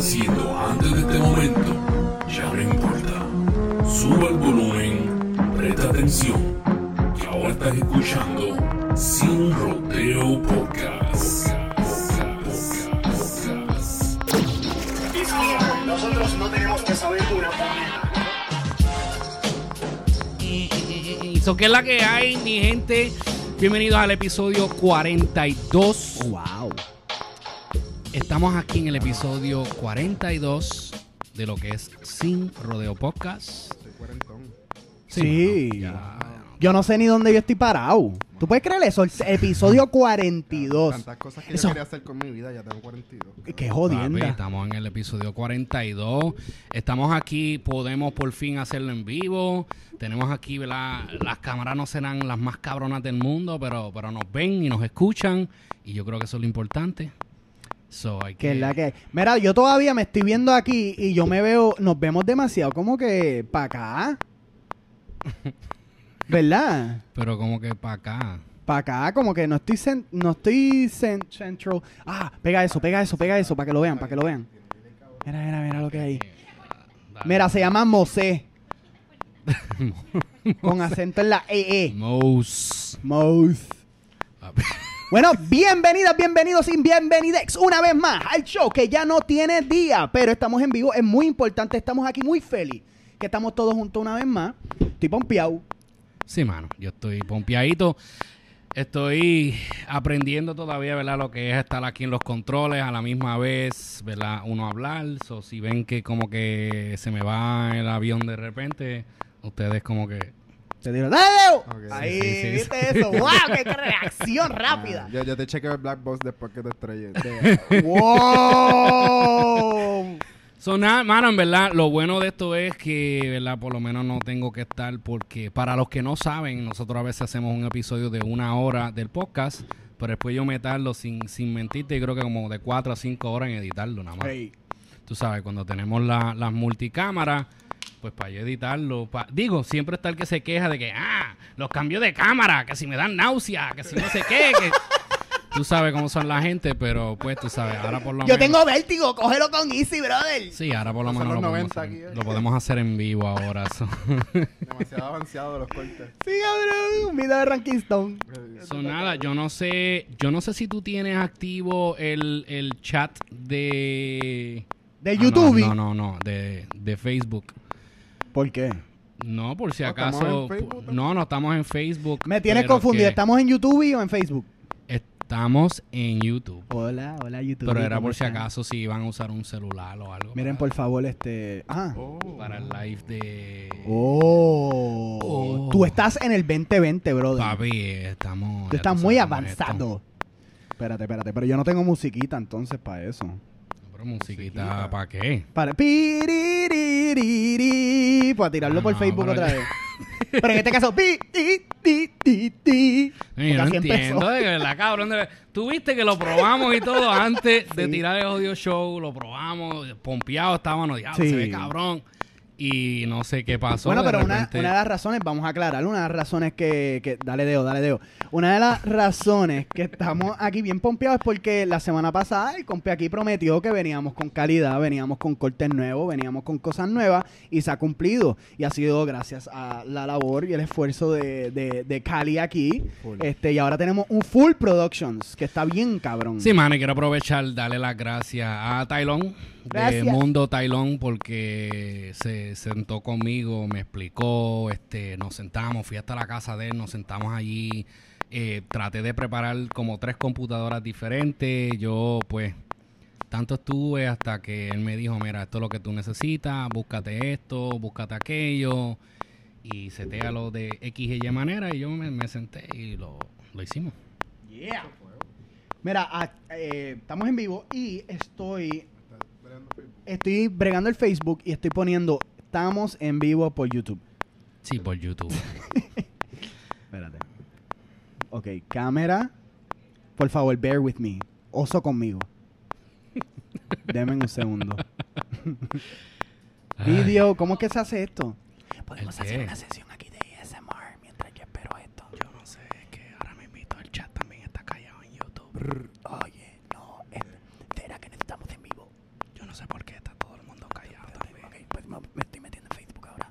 haciendo antes de este momento ya no importa. Suba el volumen, presta atención, que ahora estás escuchando Sin Rodeo Podcast. Nosotros no tenemos que saber una Y so, ¿qué es la que hay, mi gente? Bienvenidos al episodio 42. Wow. Estamos aquí en el episodio 42 de lo que es Sin Rodeo Podcast. Sí. mano, ya. Yo no sé ni dónde yo estoy parado. ¿Tú puedes creer eso? El episodio 42. Tantas cosas que Eso. yo quería hacer con mi vida, ya tengo 42. Qué Papi, jodienda. estamos en el episodio 42. Estamos aquí, podemos por fin hacerlo en vivo. Tenemos aquí, ¿verdad? Las cámaras no serán las más cabronas del mundo, pero, pero nos ven y nos escuchan. Y yo creo que eso es lo importante. So, hay Que que... es la que. Mira, yo todavía me estoy viendo aquí y yo me veo. Nos vemos demasiado como que para acá. ¿Verdad? Pero como que para acá. Para acá, como que no estoy cen- no estoy cen- central. Ah, pega eso, pega eso, pega eso, para que lo vean, para que lo vean. Mira, mira, mira lo que hay. Mira, se llama Mosé. Con acento en la EE. Mouse. Mose. Bueno, bienvenidas, bienvenidos y bienvenidex una vez más al show que ya no tiene día, pero estamos en vivo, es muy importante, estamos aquí muy feliz, que estamos todos juntos una vez más. Estoy pompeado. Sí, mano. Yo estoy pompeadito. Estoy aprendiendo todavía, ¿verdad? Lo que es estar aquí en los controles a la misma vez, ¿verdad? Uno hablar. So, si ven que como que se me va el avión de repente, ustedes como que... Te digo, ¡dale, Leo! Ahí, Sí, sí, sí. ¿viste eso? ¡Wow! ¡Qué reacción rápida! Ah, yo, yo te chequeo el Black Box después que te estrelles. ¡Wow! So, nada, mano, en verdad, lo bueno de esto es que, ¿verdad? Por lo menos no tengo que estar porque, para los que no saben, nosotros a veces hacemos un episodio de una hora del podcast, pero después yo meterlo sin, sin mentirte, creo que como de cuatro a cinco horas en editarlo, nada más. Hey. Tú sabes, cuando tenemos la- las multicámaras, pues para yo editarlo. pa- Digo, siempre está el que se queja de que, ah, los cambios de cámara, que si me dan náusea, que si no sé qué. que... Tú sabes cómo son la gente, pero pues tú sabes, ahora por lo Yo menos. tengo vértigo, cógelo con Easy, brother. Sí, ahora por lo menos lo podemos, 90 hacer, aquí, lo podemos hacer en vivo ahora. so. Demasiado avanzado los cortes. Sí, cabrón. Un video de Ranking Stone. So, nada, yo no sé, yo no sé si tú tienes activo el, el chat de... De Ah, no, YouTube. No, no, no, de, de Facebook. ¿Por qué? No, por si ¿No estamos acaso. en Facebook también? no, no estamos en Facebook. Me tienes confundido. que ¿Estamos en YouTube o en Facebook? Estamos en YouTube. Hola, hola YouTube. Pero era ¿cómo por si están? acaso si iban a usar un celular o algo. Miren, por favor, este. Ah. Oh. Para el live de. Oh. Oh. Tú estás en el 2020, brother. Papi, estamos. Tú estás tú muy es esto. avanzado. Espérate, espérate. Pero yo no tengo musiquita entonces para eso. Pero musiquita, Musiquita. ¿para qué? Para. Para tirarlo Ah, por no, Facebook otra vez. Pero en este caso. pi, ti, ti, ti, ti. Ay, yo no entiendo, empezó. de verdad, cabrón. Tú viste que lo probamos y todo antes de tirar el audio show. Lo probamos, pompeado estábamos, diablo, Sí. se ve cabrón. Y no sé qué pasó. Bueno, pero una, repente- una de las razones, vamos a aclarar, una de las razones que, que- Dale deo, dale deo. Una de las razones que estamos aquí bien pompeados es porque la semana pasada el compi aquí prometió que veníamos con calidad, veníamos con cortes nuevos, veníamos con cosas nuevas y se ha cumplido. Y ha sido gracias a la labor y el esfuerzo de, de, de Cali aquí. Full. Este, y ahora tenemos un full productions que está bien cabrón. Sí, mano, y quiero aprovechar, darle las gracias a Tylon, de. Mundo Tylon, porque se sentó conmigo, me explicó, este, nos sentamos, fui hasta la casa de él, nos sentamos allí, eh, traté de preparar como tres computadoras diferentes, yo pues tanto estuve hasta que él me dijo, mira, esto es lo que tú necesitas, búscate esto, búscate aquello, y setea lo de X y Y manera, y yo me, me senté y lo, lo hicimos. Yeah. Mira, ah, eh, estamos en vivo y estoy estoy bregando el Facebook y estoy poniendo estamos en vivo por YouTube. Sí, por YouTube. Espérate. Ok, cámara. Por favor, bear with me. Oso conmigo. Deme un segundo. Video, ¿cómo es que se hace esto? Podemos ¿El hacer una sesión aquí de ASMR mientras yo espero esto. Yo no sé, es que ahora me invito el chat también está callado en YouTube. Oye, no, es- será que necesitamos en vivo. Yo no sé por qué está todo el mundo callado. también. Pues me me estoy metiendo en Facebook ahora.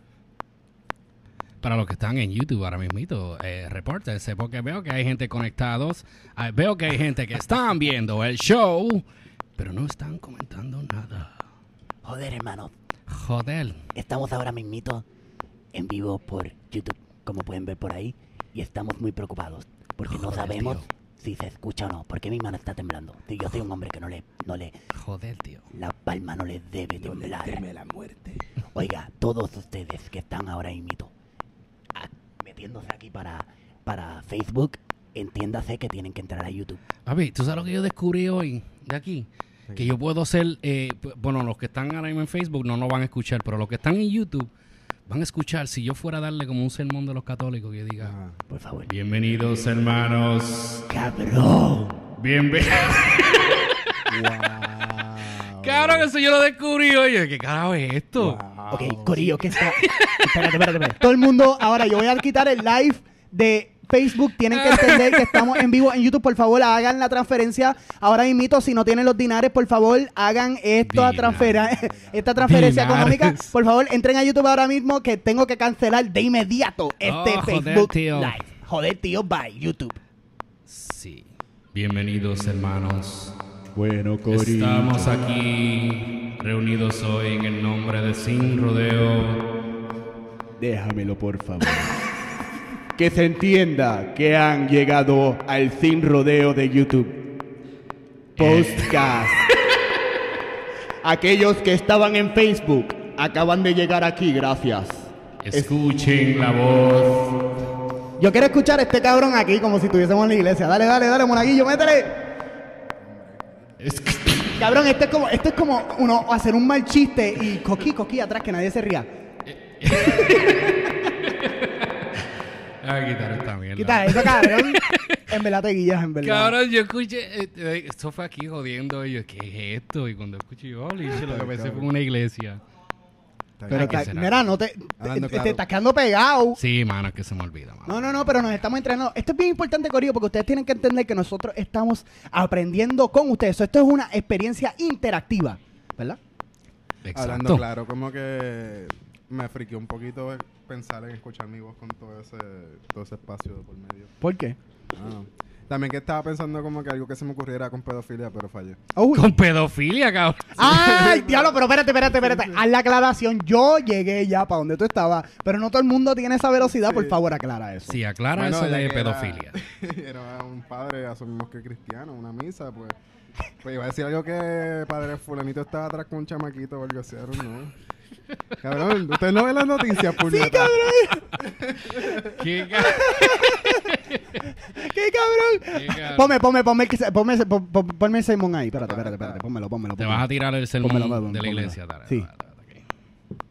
Para los que están en YouTube ahora mismito, eh, repórtense porque veo que hay gente conectados. ah, veo que hay gente que están viendo el show, pero no están comentando nada. Joder, hermano, Joder. estamos ahora mismito en vivo por YouTube, como pueden ver por ahí, y estamos muy preocupados, porque no Joder, sabemos tío. si se escucha o no, porque mi mano está temblando. Yo soy un hombre que no le, no le, Joder, tío. la palma no le debe temblar. la muerte. Oiga, todos ustedes que están ahora mismito a- metiéndose aquí para, para Facebook, entiéndase que tienen que entrar a YouTube. Papi, ¿tú sabes lo que yo descubrí hoy de aquí? Que yo puedo ser, eh, bueno, los que están ahora mismo en Facebook no nos van a escuchar, pero los que están en YouTube van a escuchar. Si yo fuera a darle como un sermón de los católicos que diga, Ajá. Por favor. bienvenidos hermanos, ¡Cabrón! bienvenidos. Wow. Cabrón, eso yo lo descubrí. Yo, ¿Qué carajo es esto? Wow. Ok, Corillo, ¿qué está? Espérate, espérate, espérate. Todo el mundo, ahora yo voy a quitar el live de Facebook. Tienen que entender que estamos en vivo en YouTube. Por favor, hagan la transferencia. Ahora mismito, si no tienen los dinares, por favor, hagan esta, Dinares. transfera- esta transferencia Dinares. económica. Por favor, entren a YouTube ahora mismo que tengo que cancelar de inmediato este Oh, joder, Facebook tío. Live. Joder, tío, bye, YouTube. Sí. Bienvenidos hermanos. Bueno, Estamos aquí reunidos hoy en el nombre de Sin Rodeo. déjamelo por favor. que se entienda que han llegado al sin rodeo de YouTube. Podcast. Aquellos que estaban en Facebook acaban de llegar aquí, gracias. Escuchen la voz. Yo quiero escuchar a este cabrón aquí como si estuviésemos en la iglesia. Dale, dale, dale, monaguillo, métele. Es- Cabrón, esto es como, esto es como uno hacer un mal chiste y coquí, coquí atrás, que nadie se ría. Ah, quitar esta mierda. Quita eso, cabrón. En verdad te guillas, en verdad. Cabrón, yo escuché, eh, eh, esto fue aquí jodiendo y yo, ¿qué es esto? Y cuando escuché, holy shit, lo que pensé fue una iglesia. Pero mira, no te, te, Hablando te- claro. te estás quedando pegado. Sí, mano, es que se me olvida, mano. No, no, no, pero nos estamos entrenando. Esto es bien importante, Corillo, porque ustedes tienen que entender que nosotros estamos aprendiendo con ustedes. Esto es una experiencia interactiva, ¿verdad? Exacto. Hablando claro, como que me friqueó un poquito pensar en escuchar mi voz con todo ese, todo ese espacio por medio. ¿Por qué? Ah. También que estaba pensando como que algo que se me ocurriera con pedofilia, pero fallé. Uy. Con pedofilia, cabrón. Ay, diablo, pero espérate, espérate, espérate. Haz la aclaración. Yo llegué ya para donde tú estabas, pero no todo el mundo tiene esa velocidad. Por favor, aclara eso. Sí, aclara Bueno, eso de que pedofilia. Era, era un padre, asumimos que cristiano, una misa, pues. Pues iba a decir algo que padre fulanito estaba atrás con un chamaquito o algo así, know. Cabrón, ustedes no ven las noticias, puñeta. ¿Qué, ca- ¡Qué cabrón! qué cabrón? Ponme, ponme, ponme, ponme, ese- pon- pon- ponme el sermón ahí. Espérate, espérate, espérate. Pónmelo, pónmelo. Te vas a tirar el sermón Pónmelo, pónmelo, de la iglesia. Dale, Sí. dale, dale, ok.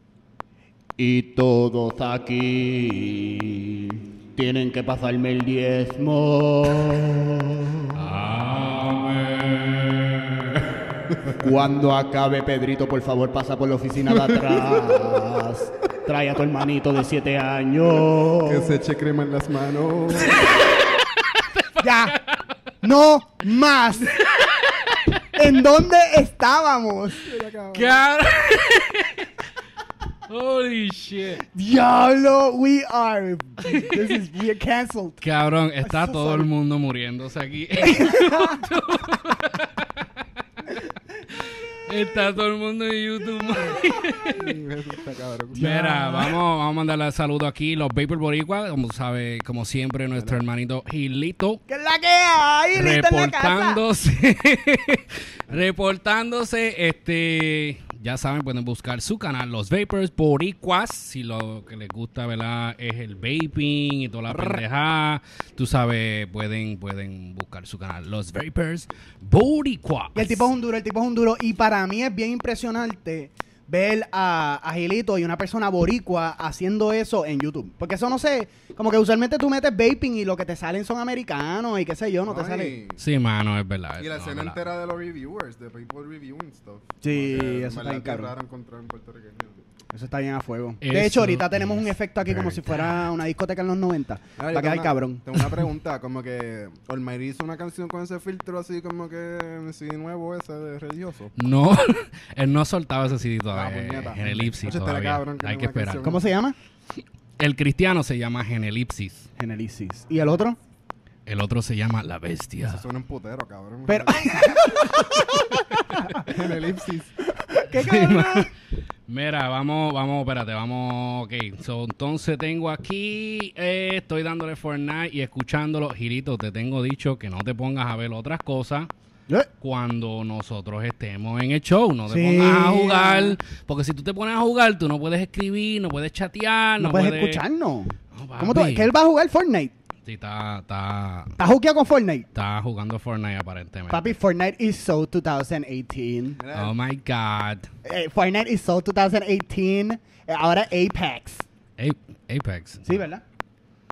Y todos aquí tienen que pasarme el diezmo. Cuando acabe Pedrito, por favor, pasa por la oficina de atrás. Trae a tu hermanito de siete años. Que se eche crema en las manos. Ya. No más. ¿En dónde estábamos? Cabrón. Holy shit. Diablo, we are. This is, we are canceled. Cabrón, está todo el mundo muriéndose aquí. está todo el mundo en YouTube. Mira, vamos, vamos a mandarle saludo aquí los Vapor Boricua, como sabe, como siempre, nuestro hermanito Gilito. ¿Qué es la que hay? Rita, en la casa? reportándose reportándose este ya saben pueden buscar su canal los vapors boricuas. Si lo que les gusta verdad es el vaping y toda la pendejada tú sabes pueden pueden buscar su canal los vapors boricuas. Y el tipo es un duro, el tipo es un duro. Y para mí es bien impresionante ver a, a Gilito y una persona boricua haciendo eso en YouTube. Porque eso no sé, como que usualmente tú metes vaping y lo que te salen son americanos y qué sé yo, no te sale. sí mano es verdad Y la escena entera de los reviewers, de people reviewing stuff. Sí, en eso está cabrón. raro encontrar un puertorriqueño. Eso está bien a fuego. Eso de hecho, ahorita tenemos un efecto aquí como si fuera una discoteca en los 90. Ah, yo Va a tengo quedar una- cabrón. Tengo una pregunta, como que Olmairi hizo una canción con ese filtro así como que sí nuevo ese de religioso. No, él no soltaba ese CD todavía. Ah, puñeta. en elipsis Oye, estaría todavía. cabrón que Hay que esperar. canción. ¿Cómo se llama? El cristiano se llama Genelipsis. Genelisis. ¿Y el otro? El otro se llama La Bestia. Eso suena un putero, cabrón. Pero, en elipsis. ¿qué cabrón? Mira, vamos, vamos, espérate, vamos, ok. So, entonces tengo aquí, eh, estoy dándole Fortnite y escuchándolo. Girito, te tengo dicho que no te pongas a ver otras cosas Eh, cuando nosotros estemos en el show. No te Sí. pongas a jugar, porque si tú te pones a jugar, tú no puedes escribir, no puedes chatear, No, no, puedes escucharnos. No, ¿Cómo tú? ¿Que él va a jugar Fortnite? Sí, está, está, ¿Estás juqueado con Fortnite? está jugando Fortnite aparentemente. Papi, Fortnite is so 2018. Oh my God. Eh, Fortnite is so 2018. Eh, ahora Apex. A- Apex. Sí, ¿verdad?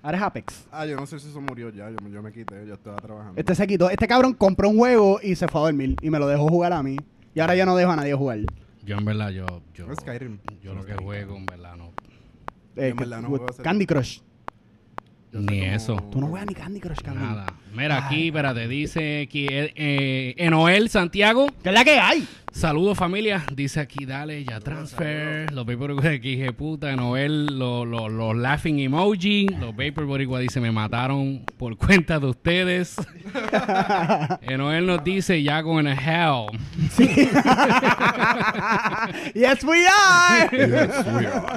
Ahora es Apex. Ah, yo no sé si eso murió ya. Yo, me- yo me quité, yo estaba trabajando. Este se quitó. Este cabrón compró un juego y se fue a dormir. Y me lo dejó jugar a mí. Y ahora ya no dejo a nadie jugar. Yo en verdad, yo, yo, No, Skyrim. yo lo que juego en verdad no. Eh, en verdad no juego Candy Crush. Ni cómo- eso. Tú no juegas ni Candy Crush, cabrón. Nada. Mira aquí, espérate, dice que eh, Enoel Santiago. ¿Qué es la que hay? Saludos familia. Dice aquí, dale, ya transfer. Los Paper aquí, dije puta. Noel, los los- los laughing emoji. Los Paper Boricua dice, me mataron por cuenta de ustedes. Enoel nos dice, ya con el hell. yes, we are.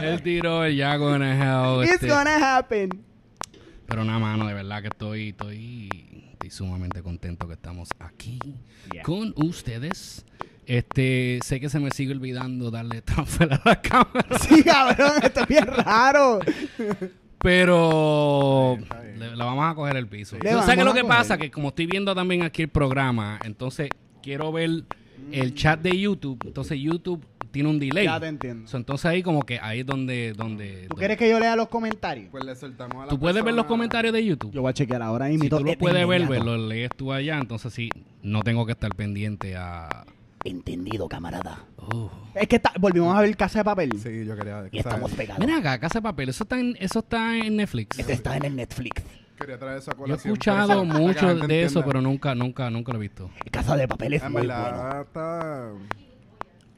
Él tiró el ya con el hell. It's este. gonna happen. Pero nada, mano, de verdad que estoy, estoy, estoy sumamente contento que estamos aquí Yeah. con ustedes. Este, sé que se me sigue olvidando darle transfer a la cámara, Sí, cabrón. Esto es bien raro. pero Está bien, está bien. le, le vamos a coger el piso. Que lo que pasa que como estoy viendo también aquí el programa, entonces quiero ver el chat de YouTube. Entonces YouTube tiene un delay. Ya te entiendo. So, entonces ahí como que ahí es donde, donde, ¿Tú donde- quieres que yo lea los comentarios? Pues le soltamos a la tú puedes ver los comentarios de YouTube. Yo voy a chequear ahora y Si tú lo de puedes ver, pues, lo lees tú allá, entonces sí, no tengo que estar pendiente a... Entendido, camarada. Oh. Es que está- volvimos a ver Casa de Papel. Sí, yo quería. Y estamos pegados. Mira acá, Casa de Papel, eso está en, eso está en Netflix. Este está en el Netflix. Quería traer eso a Yo he escuchado mucho de eso, pero nunca, nunca, nunca lo he visto. Casa de Papel es En muy bueno. verdad está.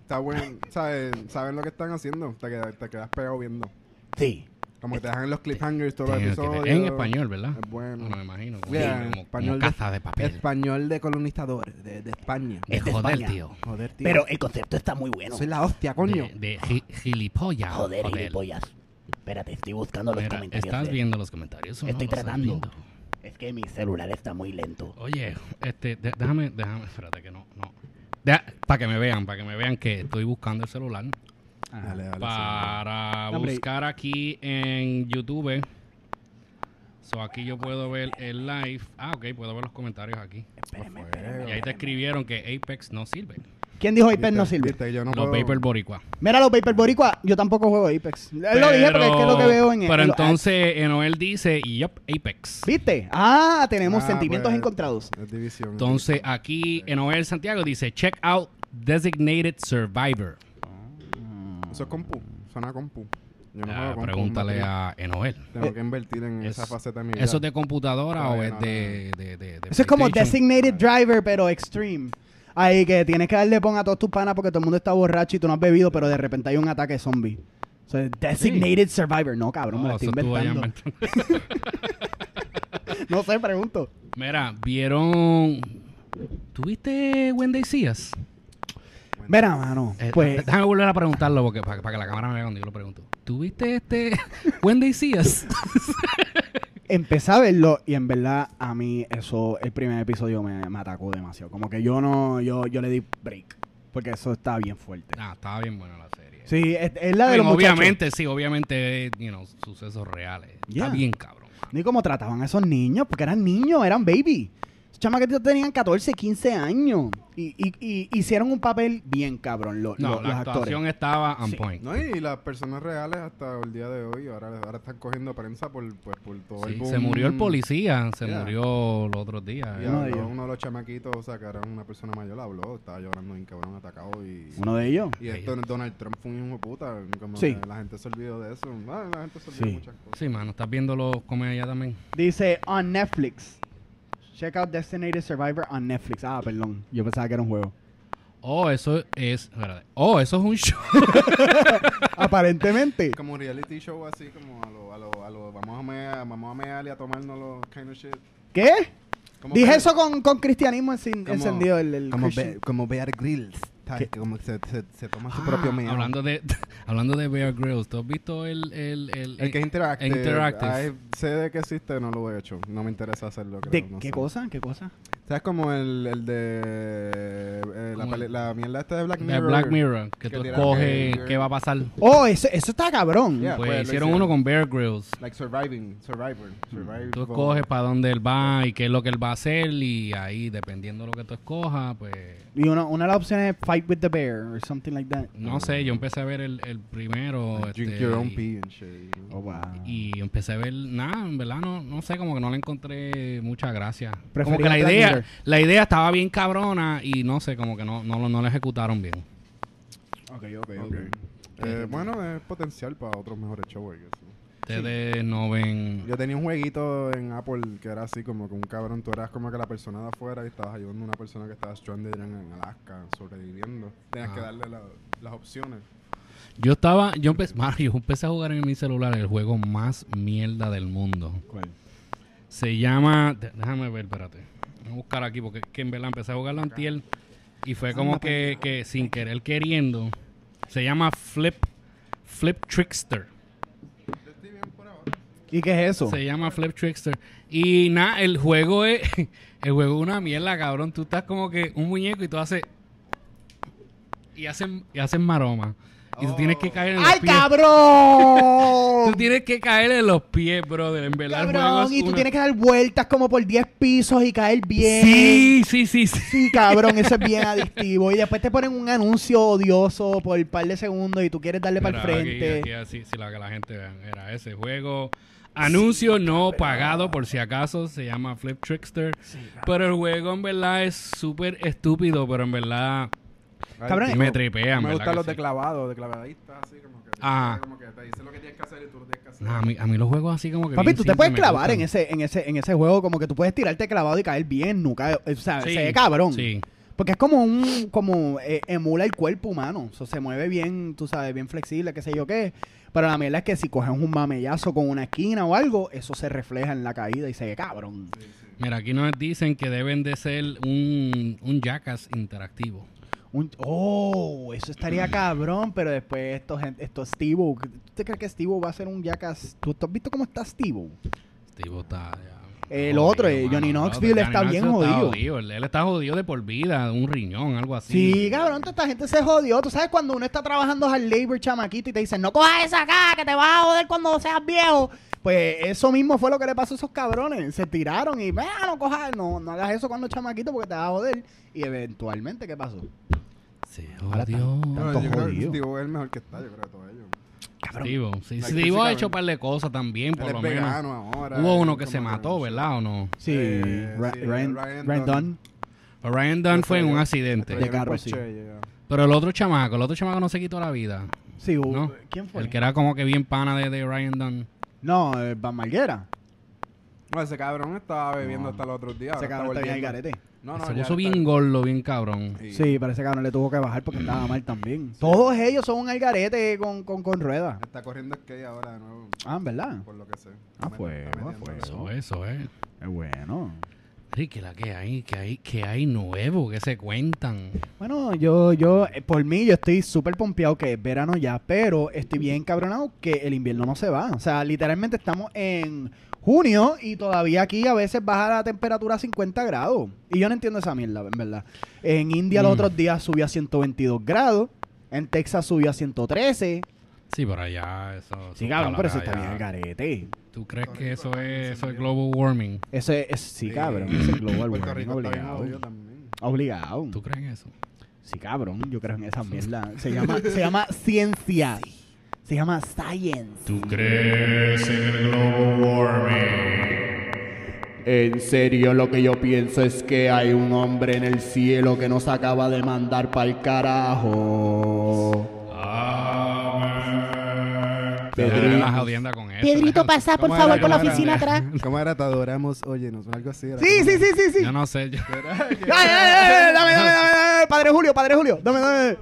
Está bueno. ¿sabes? Saben lo que están haciendo. Te quedas, te quedas pegado viendo. Sí. Como que te dejan los cliffhangers todos los episodios. en español, ¿verdad? Es bueno. Bueno, me imagino. Como, Yeah, como- español como de- Papel. Español de colonizador, de, de España. De Es de joder, España. tío. Joder, tío. Pero el concepto está muy bueno. Soy la hostia, coño. De, de gi- gilipollas. Joder, gilipollas. Espérate, estoy buscando los comentarios. ¿Estás de- viendo los comentarios? o Estoy tratando. Es que mi celular está muy lento. Oye, este, déjame, déjame, espérate que. Para que me vean, para que me vean que estoy buscando el celular. Dale, dale. para Hombre. buscar aquí en YouTube. So aquí yo puedo ver el live. Ah, ok, puedo ver los comentarios aquí. Espérame, sí. espérame. Y ahí te escribieron que Apex no sirve. ¿Quién dijo Apex no sirve? viste, yo no los puedo- Paper Boricua. Mira los Paper Boricua. Yo tampoco juego Apex. Él lo dije porque es que es lo que veo en Pero en los entonces Enoel dice, yup, Apex. ¿Viste? Ah, tenemos Ah, sentimientos pues, encontrados. Es división. Entonces aquí Enoel Santiago dice, check out Designated Survivor. Eso es compu. Suena compu. Yo no Ah, juego compu, pregúntale a Enoel. Tengo que invertir en Es- esa faceta de mi vida. ¿Eso es de computadora o Todavía es no, de, de, de- de Eso es como PlayStation? Designated Driver, pero extreme. Ahí que tienes que darle pon a todos tus panas porque todo el mundo está borracho y tú no has bebido, pero de repente hay un ataque zombie. O sea, Designated Survivor. No, cabrón, me lo estoy inventando. No sé, pregunto. Mira, vieron. ¿Tuviste Wendy Díaz? Mira, mano, Eh, pues Déjame volver a preguntarlo porque, para, para que la cámara me vea cuando yo lo pregunto. ¿Tuviste este Wendy Díaz? empecé a verlo y en verdad a mí eso, el primer episodio me, me atacó demasiado. Como que yo no, yo, yo le di break. Porque eso está bien fuerte. ah, estaba bien buena la serie. Sí, es, es la de los muchachos. obviamente, sí, obviamente, you know, sucesos reales. Yeah. Está bien, cabrón. Ni cómo trataban a esos niños, porque eran niños, eran baby. Chamaquitos tenían 14, 15 años. Y, y- y hicieron un papel bien cabrón lo- No, lo- la los actuación actores. estaba on Sí. point. No, y las personas reales hasta el día de hoy, ahora, ahora están cogiendo prensa por, pues, por todo el boom. se murió el policía, se Yeah. murió los otros días. Y eh. Uno de habló, ellos. uno de los chamaquitos, o sea, que era una persona mayor, habló, estaba llorando bien cabrón, atacado y... Uno de ellos. Y esto, Donald Trump fue un hijo de puta, como Sí. la gente se olvidó de eso. Bueno, la gente se olvidó Sí. de muchas cosas. Sí, mano, estás viendo los comes allá también. Dice on Netflix. Check out Designated Survivor on Netflix. Ah, perdón. Yo pensaba que era un juego. Oh, eso es. espérate. Oh, eso es un show. Aparentemente. Como un reality show así, como a lo, a lo, a lo vamos a mear, vamos a mear y a tomarnos los kind of shit. ¿Qué? Dije eso con, con cristianismo como- encendido. El, el como, Be- como Bear Grylls, Que como que se, se, se toma su Ah, propio meao. hablando de hablando de Bear Grylls, ¿tú has visto el el el, El que es interactive. Interactive. Ay, sé de que existe, no lo he hecho. No me interesa hacerlo. Creo, ¿De no qué sé. cosa? ¿Qué cosa? ¿Sabes como el, el de eh, la, peli- la mierda esta de Black de Mirror? Black Mirror, que Que tú escoges qué va a pasar? Oh, eso, eso está cabrón. Yeah. Pues pues, lo hicieron hicieron. uno con Bear Grylls. Like Surviving, Survivor. Survivor. Tú escoges para dónde él va y qué es lo que él va a hacer y ahí, dependiendo de lo que tú escojas, pues... Y una, una de las opciones es Fight with the Bear or something like that. No sé, yo empecé a ver el, el primero Drink este, your own y- pee and shit. Oh, wow. y empecé a ver nada, en verdad no, no sé, como que no le encontré mucha gracia. Como Prefería que la Black idea, La idea estaba bien cabrona y no sé, como que no, no, lo- no la ejecutaron bien. Ok, ok, Ok. Eh, bueno, es potencial para otros mejores shows. I guess, ¿no? Ustedes no ven... Yo tenía un jueguito en Apple que era así como que un cabrón, tú eras como que la persona de afuera y estabas ayudando a una persona que estaba stranded en, en Alaska, sobreviviendo. Tenías que darle la- las opciones. Yo estaba, yo empecé, Mario, yo empecé a jugar en mi celular el juego más mierda del mundo. ¿Cuál? Se llama, déjame ver, espérate. Voy a buscar aquí porque que en verdad empecé a jugarlo antier y fue como que, que sin querer queriendo. Se llama Flip Flip Trickster. ¿Y qué es eso? Se llama Flip Trickster. Y nada, el juego es el juego es una mierda, cabrón. Tú estás como que un muñeco y tú haces y hacen y hacen maroma. Y tú tienes que caer en los ¡Ay, pies. cabrón! Tú tienes que caer en los pies, brother. En verdad, Cabrón, y tú una- tienes que dar vueltas como por 10 pisos y caer bien. Sí, sí, sí, sí. Sí, cabrón, eso es bien adictivo. Y después te ponen un anuncio odioso por un par de segundos y tú quieres darle para el Mira, aquí- frente. aquí así, sí, la que la gente. Era ese juego. Anuncio no pagado, por si acaso. Se llama Flip Trickster. pero el juego en verdad es súper estúpido, pero en verdad Cabrón, Ay, me tío, tripea. en Me gustan los de sí. clavado, de clavadistas, así como que, te- Ah. como que te dice lo que tienes que hacer y tú lo tienes que hacer. Nah, a, mí, a mí los juegos así como que. Papi, tú te puedes clavar en ese, en ese, en ese juego, como que tú puedes tirarte clavado y caer bien, nunca, o sea, Sí, se ve cabrón. Sí. Porque es como un, como eh, emula el cuerpo humano. O sea, se mueve bien, tú sabes, bien flexible, qué sé yo qué. Pero la mierda es que si coges un mamellazo con una esquina o algo, eso se refleja en la caída y se ve cabrón. Mira, aquí nos dicen que deben de ser un, un Jackass interactivo. Un- oh, eso estaría cabrón, pero después esto, gente, esto Steve, ¿tú crees que Steve va a ser un Jackass? ¿Tú, tú has visto cómo está Steve? Steve está ya El otro, eh, Johnny Knoxville está bien jodido. Él, él está jodido de por vida, un riñón, algo así. Sí, cabrón, toda esta gente se jodió. Tú sabes cuando uno está trabajando al labor chamaquito y te dicen, no cojas esa acá, que te vas a joder cuando seas viejo. Pues eso mismo fue lo que le pasó a esos cabrones. Se tiraron y, "Vea, no cojas, no, no hagas eso cuando chamaquito porque te vas a joder. Y eventualmente, ¿qué pasó? Se Ahora jodió. tan- No, tanto yo creo que. Steve es el mejor que está, yo creo, de todos ellos. Cabrón. Steve, sí, Like, Steve ha hecho un par de cosas también, por Él lo menos. ahora. Hubo uno que se mató, ¿verdad o no? Sí, Eh, Ra- sí, Ryan, Ryan Ryan Dunn. Ryan Dunn fue en un accidente. De carro, sí. Pero el otro chamaco, el otro chamaco no se quitó la vida. Sí, hubo- ¿No? ¿quién fue? El que era como que bien pana de, de Ryan Dunn. No, eh, Van Marguera. No, ese cabrón estaba bebiendo No. hasta los otros días. Ese cabrón está bien al garete. No, no, se puso está- bien gordo, bien cabrón. Sí. Sí, pero ese cabrón le tuvo que bajar porque estaba mal también. Todos ellos son un algarete con, con, con ruedas. Está corriendo skate ahora de nuevo, Ah, ¿en verdad? por lo que sé. Ah, fue. metiendo. Eso, eso, eh. Es bueno. Que la que hay, que hay, que hay nuevo, que se cuentan. Bueno, yo, yo, eh, por mí, yo estoy súper pompeado que es verano ya, pero estoy bien cabronado que el invierno no se va. O sea, literalmente estamos en junio y todavía aquí a veces baja la temperatura a 50 grados. Y yo no entiendo esa mierda, en verdad. En India los Mm. otros días subió a 122 grados, en Texas subió a 113. Sí, pero allá eso... Sí, cabrón, pero eso está bien el garete. ¿Tú crees que eso es, eso es global warming? Eso es, es- sí, cabrón. Eso es global Puerto warming, Rico está bien obligado. Obligado. ¿Tú crees en eso? Sí, cabrón. Yo creo en esa mierda. Se llama, se llama ciencia. Se llama science. ¿Tú crees en el global warming? En serio, lo que yo pienso es que hay un hombre en el cielo que nos acaba de mandar para el carajo. Pedro. la jodienda con eso. Pedrito, pasa por ¿Cómo favor por la oficina atrás. ¿Cómo era? Te adoramos, óyenos, algo así. era Sí, como- sí, sí, sí, sí. Yo no sé. yo- Ay, ay, ay, ay, dame, dame, dame, dame. Padre Julio, Padre Julio. Dame, dame.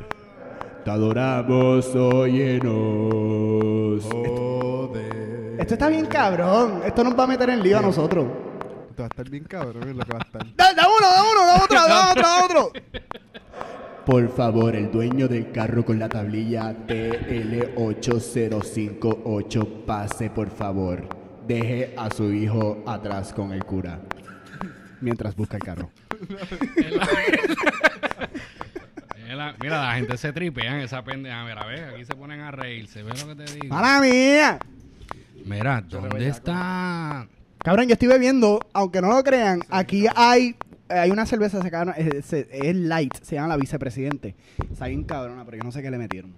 Te adoramos, óyenos. Joder. Esto está bien cabrón. Esto nos va a meter en lío a nosotros. Esto va a estar bien cabrón, es lo que va a estar. Da, da uno, da uno, da otro, da otro, da otro. Por favor, el dueño del carro con la tablilla TL8058 pase, por favor. Deje a su hijo atrás con el cura. Mientras busca el carro. La- Mira, la gente se tripea en esa pendeja. Mira, ve, aquí se ponen a reírse. ¿Ves lo que te digo? ¡Mala mía! Mira, ¿dónde está? Cabrón, yo estoy bebiendo, aunque no lo crean, aquí hay hay una cerveza se cabrón, es, es- es light, se llama la vicepresidente. Está bien cabrona, pero yo no sé qué le metieron.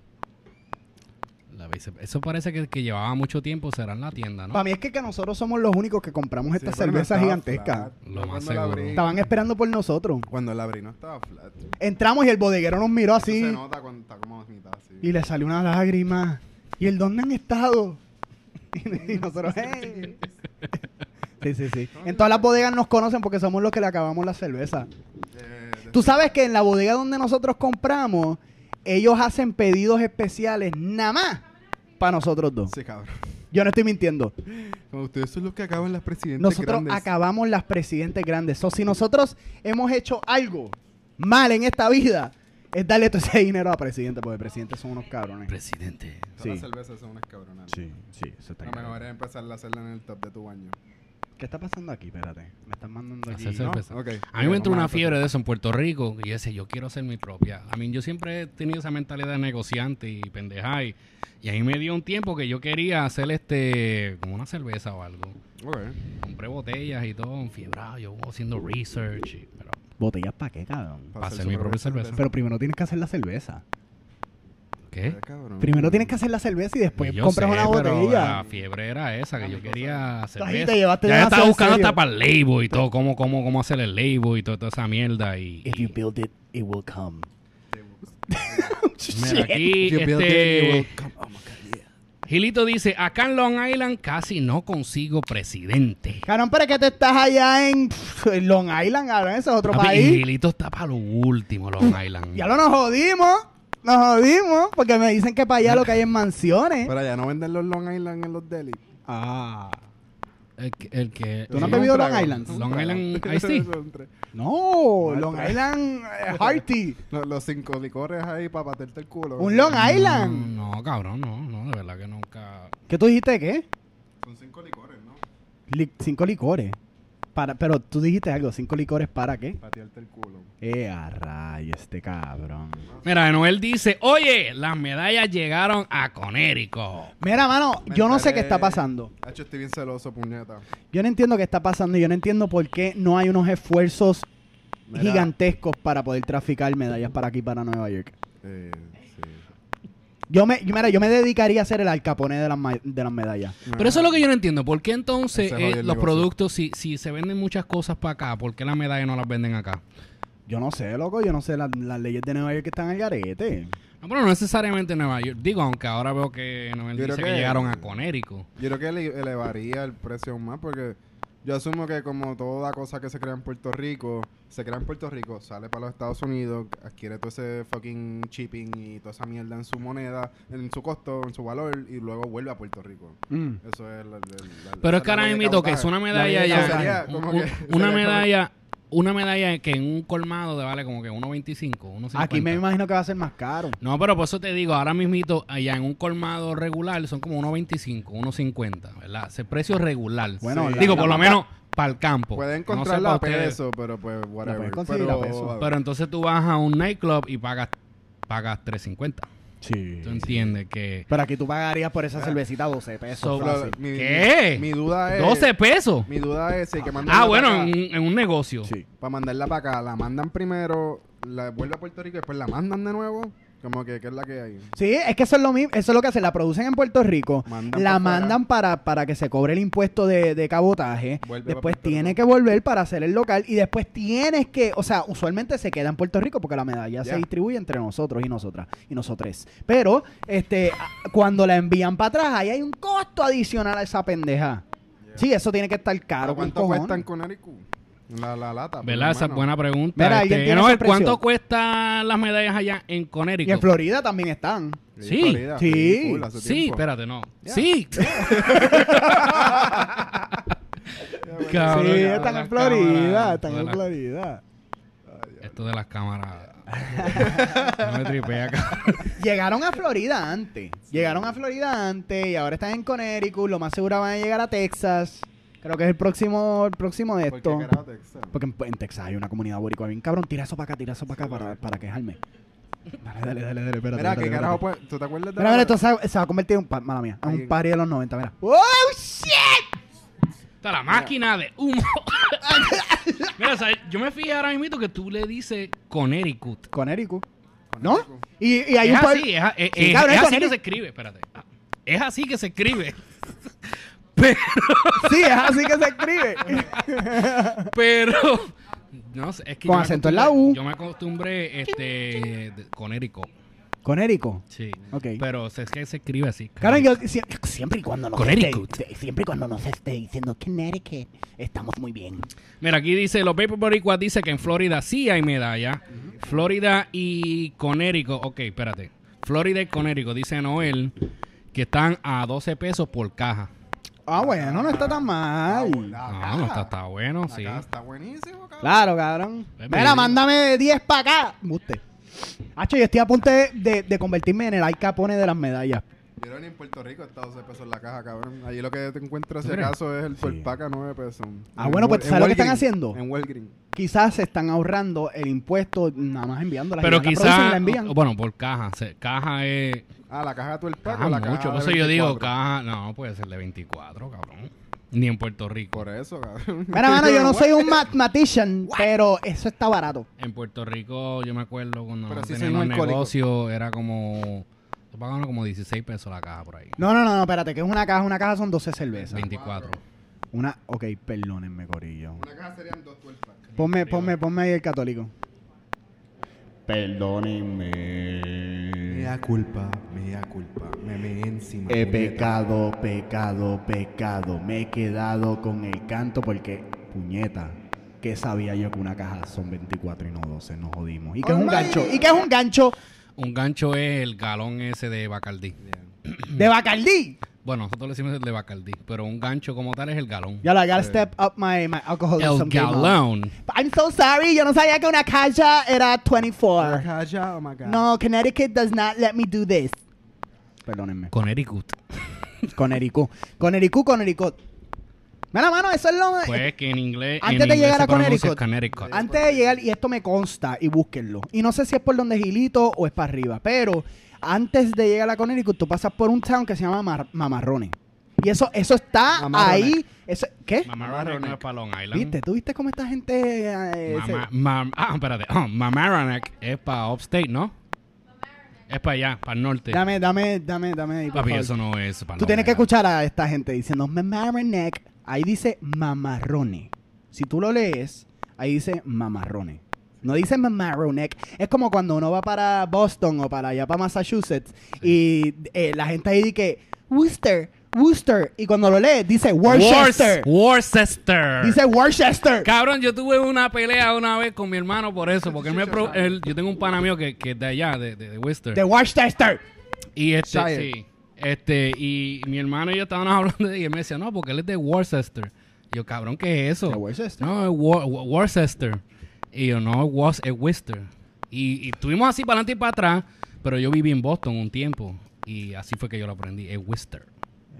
La vice- Eso parece que, que llevaba mucho tiempo. Será en la tienda, ¿no? Para mí es que, que nosotros somos los únicos que compramos Sí, no estaba gigantescas. flat. Lo más seguro. abrí- Estaban esperando por nosotros. Cuando la abrí no estaba flat. Entramos y el bodeguero nos miró así se nota cuando está como a mitad así. y le salió una lágrima. ¿Y el dónde han estado? y nosotros, "Hey". Sí, sí, sí. En todas las bodegas nos conocen porque somos los que le acabamos la cerveza. Tú sabes que en la bodega donde nosotros compramos, ellos hacen pedidos especiales nada más para nosotros dos. Sí, cabrón. Yo no estoy mintiendo. Como ustedes son los que acaban las presidentes Nosotros grandes. acabamos las presidentes grandes. O si nosotros hemos hecho algo mal en esta vida, es darle todo ese dinero a presidente, porque presidentes son unos cabrones. Presidente. Todas Sí. las cervezas son unas cabronas. Sí, sí, eso está Lo cabrón. mejor es empezar a hacerla en el top de tu baño. ¿Qué está pasando aquí? Espérate. Me están mandando aquí. Hacer cerveza. No, ok. A mí me entró una fiebre de eso en Puerto Rico y decía, yo quiero hacer mi propia. A mí yo siempre he tenido esa mentalidad de negociante y pendeja y, y ahí me dio un tiempo que yo quería hacer este como una cerveza o algo. Ok. Compré botellas y todo, enfiebrado, yo haciendo research, y- pero ¿Botellas para qué, cabrón? Para hacer mi propia cerveza. Pero primero tienes que hacer la cerveza. ¿Qué? Cabrón. Primero tienes que hacer la cerveza y después Pues yo compras sé, una botella. La fiebre era esa, que yo quería hacer. ahí te llevaste Ya estaba buscando serio. hasta para el label y todo, cómo, cómo, cómo hacer el label y todo, toda esa mierda. Y, If you build it, it will come. Mira, aquí If you build it, you este, will come. Oh my God. Gilito dice, acá en Long Island casi no consigo presidente. Cabrón, pero es que tú estás allá en, Long Island, cabrón. Ese es otro Papi, país. Gilito está para lo último, Long Island. Ya lo nos jodimos. Nos jodimos. Porque me dicen que para allá lo que hay es mansiones. Pero allá no venden los Long Island en los delis. Ah. El, que- el que... ¿Tú no has sí. bebido Un Long. Island? Un Long trago. Island Iced Tea. Son tres. No, Long Island eh, Hearty. Los, los cinco licores ahí para paterte el culo. Un Long Mm, Island. No, cabrón, no, no, de verdad que nunca... ¿Qué tú dijiste qué? Son cinco licores, ¿no? Li- cinco licores. Para, pero tú dijiste algo, cinco licores para qué? Patearte el culo. Eh, a rayo, este cabrón. Mira, Noel dice, oye, las medallas llegaron a Conérico. Mira, mano, Me yo no sé qué está pasando. Hacho, estoy bien celoso, puñeta. Yo no entiendo qué está pasando y yo no entiendo por qué no hay unos esfuerzos Mira. gigantescos para poder traficar medallas para aquí, para Nueva York. Eh, sí. Yo me, yo- mira, yo me dedicaría a ser el alcapone de las, de las medallas. Pero eso es lo que yo no entiendo. ¿Por qué entonces eh, los negocio. productos, si, si se venden muchas cosas para acá, ¿por qué las medallas no las venden acá? Yo no sé, loco, yo no sé las, las leyes de Nueva York que están al garete. No, pero no necesariamente Nueva York. Digo, aunque ahora veo que Noel Yo dice que, que- llegaron a Conérico. Yo creo que ele- elevaría el precio más porque yo asumo que como toda cosa que se crea en Puerto Rico, se crea en Puerto Rico, sale para los Estados Unidos, adquiere todo ese fucking shipping y toda esa mierda en su moneda, en su costo, en su valor y luego vuelve a Puerto Rico. Mm. Eso es la, la- la- Pero es que ahora mismo que es una La medalla ya. una medalla. Una medalla que en un colmado te vale como que 1.25, 1.50. Aquí me imagino que va a ser más caro. No, pero por eso te digo, ahora mismito, allá en un colmado regular son como 1.25, 1.50, ¿verdad? Ese precio regular. Bueno, Sí. la- digo, la por lo menos para el campo. Pueden No sé encontrarla a peso, pero pues whatever. pero, a peso. Pero entonces tú vas a un nightclub y pagas, pagas 3.50. Sí. ¿Tú entiendes? Que... Pero aquí tú pagarías por esa cervecita 12 pesos. So- mi- ¿Qué? Mi, mi duda es... 12 pesos. Mi duda es si hay que Ah, mandarla bueno, en, en un negocio. Sí. Para mandarla para acá, la mandan primero, la vuelve a Puerto Rico y después la mandan de nuevo. Como que, ¿qué es la que hay? Sí, es que eso es lo mismo, eso es lo que hacen, la producen en Puerto Rico, Mandan la mandan para, para que se cobre el impuesto de, de cabotaje, Vuelve después tiene que volver para hacer el local y después tienes que, o sea, usualmente se queda en Puerto Rico porque la medalla se distribuye entre nosotros y nosotras y nosotres. Pero este cuando la envían para atrás, ahí hay un costo adicional a esa pendeja. Sí, eso tiene que estar caro. ¿A con ¿Cuánto cojones. cuesta en Connecticut? La, la lata. ¿Verdad? Esa es buena pregunta. Mira, ¿alguien Este, tiene ¿Cuánto cuestan las medallas allá en Connecticut? Y en Florida también están. Sí. Florida, Sí. Sí, espérate, no. Sí. Cabrón, sí, están en Florida, están en Florida. Esto de las cámaras. no me tripea, cabrón. Llegaron a Florida antes. Llegaron a Florida antes y ahora están en Connecticut. Lo más seguro van a llegar a Texas. Creo que es el próximo, el próximo de ¿Por esto. qué carajo Texas? Porque en, en Texas hay una comunidad boricua bien cabrón. Tira eso para acá, tira eso para acá para, para quejarme. Dale, dale, dale, dale, espérate. Mira, ¿qué carajo pues? ¿Tú te acuerdas de Mira, la- mira, esto se, se va a convertir en un, mala mía, en un party de los 90, mira. ¡Oh, shit! Está la máquina de humo. Mira, o sea, yo me fijé ahora mismo que tú le dices Connecticut. Connecticut. ¿No? Y, y hay es un par- así, es, es- Sí, es- cabrón, es es así que se escribe, espérate. Es así que se escribe. Pero, Sí, es así que se escribe. pero no sé, es que Con acento en la U. Yo me acostumbré este de- Connecticut. Connecticut. Sí. Ok. Pero es que se escribe así. Claro, yo si- Siempre y cuando nos Connecticut. esté, siempre y cuando nos esté diciendo Connecticut, estamos muy bien. Mira, aquí dice, los Paper Boricuas dice que en Florida sí hay medalla. Florida y Connecticut, ok, espérate. Florida y Connecticut, dice Noel, que están a 12 pesos por caja. Ah, bueno, no está tan mal. La No, caja. no está, está bueno, sí. está buenísimo, cabrón. Claro, cabrón. Pues Mira, mándame 10 para acá. Buste. Hacho, yo estoy a punto de, de- de convertirme en el Al Capone de las medallas. Yo en Puerto Rico está 12 pesos la caja, cabrón. Allí lo que te encuentras, si acaso, es el Torpaca 9 pesos. Ah, En bueno, pues, ¿sabes lo que están haciendo? En Walgreens. Quizás se están ahorrando el impuesto nada más enviándola. Pero Ya la y quizás, la envían. bueno, por caja. se- caja es... Ah, la caja de o la mucho. caja Por de eso yo digo 24. caja... No, puede ser de 24, cabrón. Ni en Puerto Rico. Por eso, cabrón. Mira, mano, yo no soy un mathematician, pero eso está barato. En Puerto Rico, yo me acuerdo cuando Pero sí los un negocios, era como... Pagaban como 16 pesos la caja por ahí. No, no, no, no, espérate, que es una caja. Una caja son 12 cervezas. 24. Una, ok, perdónenme, Corillo. Una caja serían dos Torpacas. Ponme, ponme, ponme ahí el católico. Perdónenme. Mea culpa, mea culpa. Me me encima. He pecado, pecado, pecado. Me he quedado con el canto porque, puñeta, Que sabía yo que una caja son 24 y no 12, nos jodimos. ¿Y qué es un gancho? ¿Y qué es un gancho Un gancho es el galón ese de Bacardí. de Bacardí? Bueno, nosotros le decimos el de Bacardí, pero un gancho como tal es el galón. Ya I gotta step up my, my alcoholism El galón. I'm so sorry, yo no sabía que una caja era 24. Caja, oh my God. No, Connecticut does not let me do this. Perdónenme. Connecticut. Connecticut. Connecticut, Connecticut. Mira, mano, eso es lo... Pues que en inglés. Antes en de inglés llegar a Connecticut. Connecticut. Antes de llegar, y esto me consta, y búsquenlo. Y no sé si es por donde Gilito o es para arriba, pero antes de llegar a Connecticut, tú pasas por un town que se llama Mar- Mamarrones. Y eso, eso está ahí. Eso, ¿Qué? Mamaroneck no es para Long Island. ¿Viste? ¿Tú viste cómo esta gente... eh, se- Mama- mam- ah, espérate. Oh, Mamaroneck es para Upstate, ¿no? Es para allá, para el norte. Dame, dame, dame, dame ahí, Papi, eso no es para Tú tienes que escuchar a esta gente diciendo Mamarroneck. Ahí dice mamarrone. Si tú lo lees, ahí dice mamarrone. No dice mamarroneck. Es como cuando uno va para Boston o para allá para Massachusetts y eh, la gente ahí dice Worcester, Worcester. Y cuando lo lees, dice Worcester. Worcester. Dice Worcester. Cabrón, yo tuve una pelea una vez con mi hermano por eso, porque él me pro- él- yo tengo un pana mío que, que es de allá, de, de, de Worcester. De Worcester. y este, Shire. sí, este, y mi hermano y yo estábamos hablando de y él me decía, no, porque él es de Worcester. Y yo, cabrón, ¿qué es eso? De Worcester. No, es Wor- Wor- Worcester. Y yo, no, es Worcester. Y, y estuvimos así para adelante y para atrás, pero yo viví en Boston un tiempo. Y así fue que yo lo aprendí, es Worcester.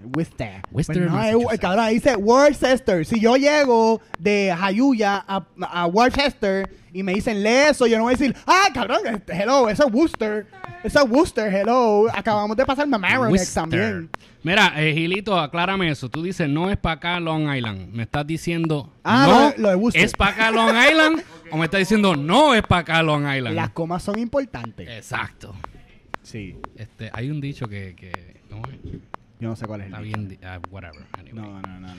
Worcester. Worcester, Pues no, es- cabrón dice Worcester. Si yo llego de Jayuya a, a Worcester y me dicen lee eso, yo no voy a decir, ah, cabrón, este, hello, eso es Worcester. Eso es Worcester, hello. Acabamos de pasar Mamaronex Worcester. también. Mira, eh, Gilito, aclárame eso. Tú dices, no es para acá Long Island. Me estás diciendo, Ah, no, lo de Worcester. es para acá Long Island. o me estás diciendo, no es para acá Long Island. Las comas son importantes. Exacto. Sí. Este, hay un dicho que, que ¿cómo es? Yo no sé cuál es el bien, ah, whatever. No, no, no, no, no,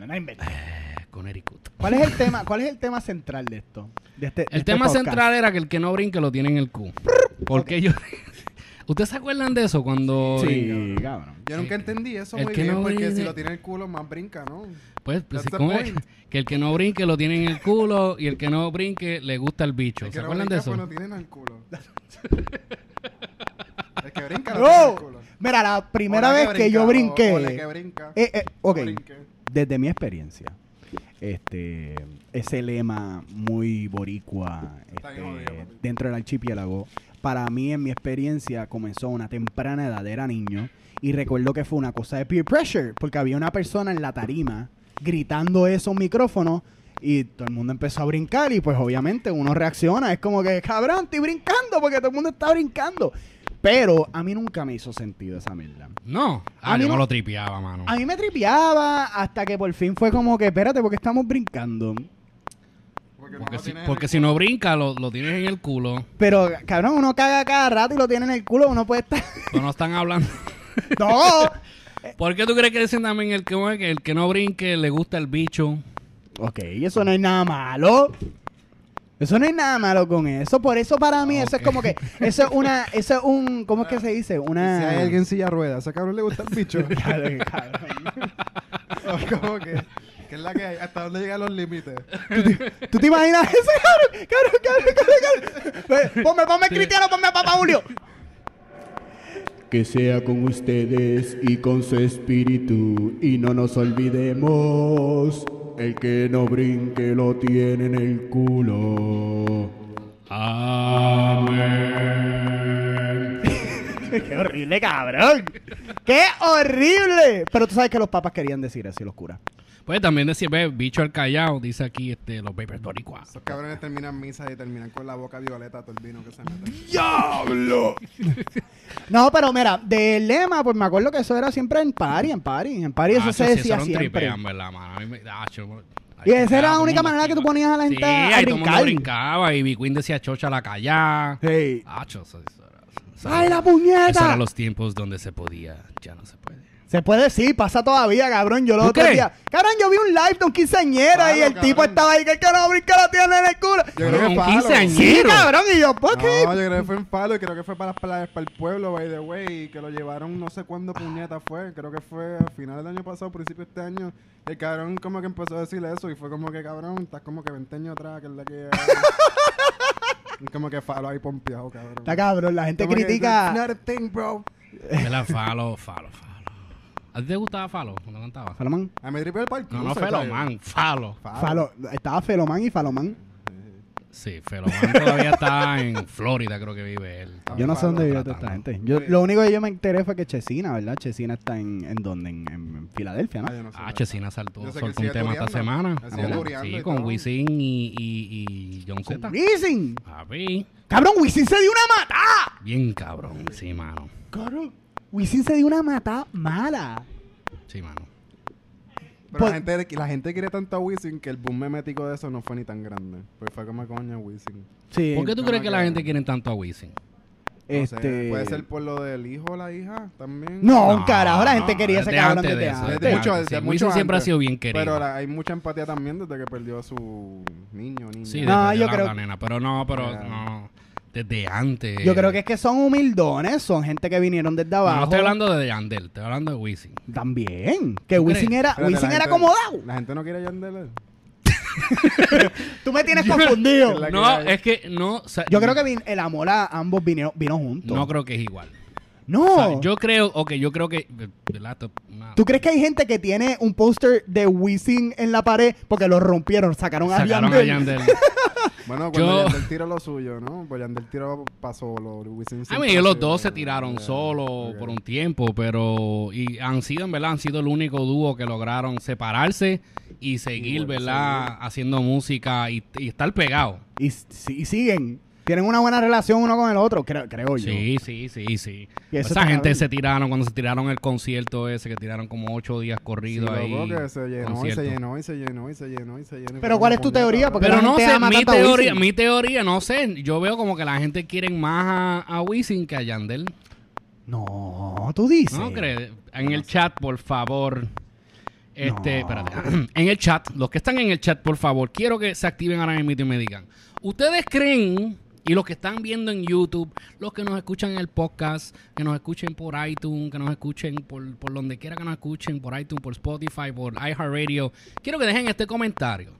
no, no, eh, Connecticut. ¿Cuál es el tema? ¿Cuál es el tema central de esto? De este, el este tema central era que el que no brinque lo tiene en el Q. Porque yo ¿Ustedes se acuerdan de eso cuando.? Sí, cabrón. cabrón. Yo nunca entendí eso el muy que bien, no porque brinque... si lo tiene el culo, más brinca, ¿no? Pues, pues es? que el que no brinque lo tiene en el culo y el que no brinque le gusta el bicho. El ¿Se no acuerdan brinca, de eso? Pues lo tienen culo. el que brinca lo tiene el culo. Mira, la primera vez que, yo brinca, brinqué. O, o que brinca. eh, eh, ok, desde mi experiencia, este, ese lema muy boricua este, jodido, dentro del archipiélago, para mí, en mi experiencia, comenzó a una temprana edad, era niño, y recuerdo que fue una cosa de peer pressure, porque había una persona en la tarima gritando eso a un micrófono. Y todo el mundo empezó a brincar y pues obviamente uno reacciona. Es como que, cabrón, estoy brincando porque todo el mundo está brincando. Pero a mí nunca me hizo sentido esa mierda. No. A Ah, mí yo no- me lo tripeaba, mano. A mí me tripeaba hasta que por fin fue como que, espérate, porque estamos brincando. Porque, Porque, si, porque no brinca, lo, lo tienes en el culo. Pero, cabrón, uno caga cada rato y lo tiene en el culo, uno puede estar... No no están hablando. ¡No! ¿Por qué tú crees que dicen también el que, que el que no brinque le gusta el bicho? ok, eso no es nada malo. Eso no es nada malo con eso. Por eso para mí eso es como que... Eso es una... Eso es un... ¿Cómo es que se dice? Una... Si hay alguien en silla de ruedas, a ese cabrón le gusta el bicho. Cabrón, cabrón. Como que, que es la que hay, hasta dónde llegan los límites. ¿Tú te imaginas eso, cabrón? Cabrón, cabrón, cabrón, cabrón. Ve, Ponme, ponme cristiano, ponme a Papá Julio. Que sea con ustedes y con su espíritu. Y no nos olvidemos, el que no brinque lo tiene en el culo. Amén. Qué horrible, cabrón. Qué horrible. Pero tú sabes que los papas querían decir así, los curas. Pues también decir, ve, bicho al callao, dice aquí este, los papers boricuas. Esos cabrones terminan misas y terminan con la boca violeta todo el vino que se mete. No, pero mira, del lema, pues me acuerdo que eso era siempre en party, en party. En party eso Ah, se sí, decía era un siempre. tripean, ¿verdad, mano? A mí me- ah, Y esa era la única manera que tú ponías a la gente Sí, a ahí todo mundo brincaba y B Queen decía chocha la callá. Eso- eso era- eso ¡Ay, la puñeta! Esos eran los tiempos donde se podía, ya no se puede. Se puede decir, pasa todavía, cabrón. Yo los ¿Tú otros crees? días. Cabrón, yo vi un live de un quinceañera Claro, y el tipo estaba ahí que el que no brinca la tiene en el culo. Yo creo que un es palo. quinceañero. Sí, cabrón. Y yo, ¿por qué? No, yo creo que fue en palo y creo que fue para las playas, para el pueblo, by the way, y que lo llevaron no sé cuándo puñeta fue, creo que fue a finales del año pasado, principio de este año, el cabrón como que empezó a decirle eso y fue como que cabrón, estás como que 20 años atrás, que es la que... Y como que falo ahí pompeado, cabrón. Está cabrón, la gente Como que, critica. "It's not a thing, bro. Era Falo, Falo, Falo. ¿A ti te gustaba Falo cuando cantaba? Falomán. A mí triple el parque. No, no, Felomán, Falo. Falo, estaba Felomán y Falomán. Sí, Felomán todavía está en Florida, creo que vive él. Yo no sé dónde vive toda esta gente. Yo, lo único que yo me enteré fue que Chesina, ¿verdad? Chesina está en, en donde? En, en Filadelfia, ¿no? Ah, no sé. Ah, Chesina saltó, soltó un tema esta semana. Sí, con. Wisin y, y, y John Z. Wisin. Papi, Cabrón, Wisin se dio una mata. bien cabrón, sí, mano. Cabrón. Wisin se dio una mata mala. Sí, mano. Pero Pues- la, gente, la gente quiere tanto a Wisin que el boom memético de eso no fue ni tan grande. Pues fue como coño Wisin. Sí. ¿Por qué tú crees que la gente quiere tanto a Wisin? No sé, Este. puede ser por lo del hijo o la hija también. No, No, carajo, la gente no, quería ese desde cabrón antes desde de eso, antes. Desde mucho, desde Sí, mucho siempre ha sido bien querido. Pero la- hay mucha empatía también desde que perdió a su niño, niña. Sí, No, desde yo la, creo- la nena. Pero no, pero no. Desde antes. Yo creo que es que son humildones, son gente que vinieron desde No, abajo. no estoy hablando de Yandel, estoy hablando de Wisin. También. Que ¿Tú Wisin crees? era, Espérate, Wisin era gente- acomodado. La gente no quiere Yandel. Tú me tienes confundido. No, es que no. o sea, Yo creo que vin- el amor a ambos vino, vino juntos. No creo que es igual. No. O sea, yo creo, ok, yo creo que. una- ¿Tú crees que hay gente que tiene un póster de Wisin en la pared porque lo rompieron, sacaron, sacaron a a Yandel? Bueno, cuando Yo- Yandel tiró lo suyo, ¿no? Pues Yandel tiró pasó lo Wisin A mí los dos se tiraron solos ok. por un tiempo, pero y han sido, en verdad, han sido el único dúo que lograron separarse y seguir, bueno, ¿verdad? Haciendo música y, y estar pegados. Y, y siguen. Tienen una buena relación uno con el otro, creo, creo yo. Sí, sí, sí, sí. Esa gente se tiraron cuando se tiraron el concierto ese, que tiraron como ocho días Sí, corridos ahí. loco, que se llenó y se llenó y se llenó y se llenó y se llenó. y Pero ¿cuál es tu teoría? Porque Pero no sé, mi teoría, mi teoría, no sé. Yo veo como que la gente quiere más a, a Wisin que a Yandel. No, tú dices. ¿No crees? En el chat, por favor. Este, No. espérate. En el chat, los que están en el chat, por favor, quiero que se activen ahora mismo y me digan. ¿Ustedes creen, y los que están viendo en YouTube, los que nos escuchan en el podcast, que nos escuchen por iTunes, que nos escuchen por, por donde quiera que nos escuchen, por iTunes, por Spotify, por iHeartRadio, quiero que dejen este comentario.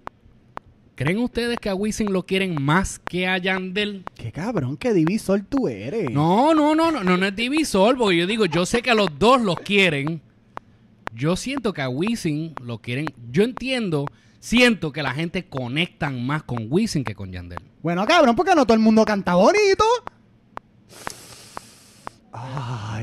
¿Creen ustedes que a Wisin lo quieren más que a Yandel? Qué cabrón, qué divisor tú eres. No, no, no, no, no, no es divisor, porque yo digo, yo sé que a los dos los quieren. Yo siento que a Wisin lo quieren. Yo entiendo, siento que la gente conectan más con Wisin que con Yandel. Bueno, cabrón, porque no todo el mundo canta bonito.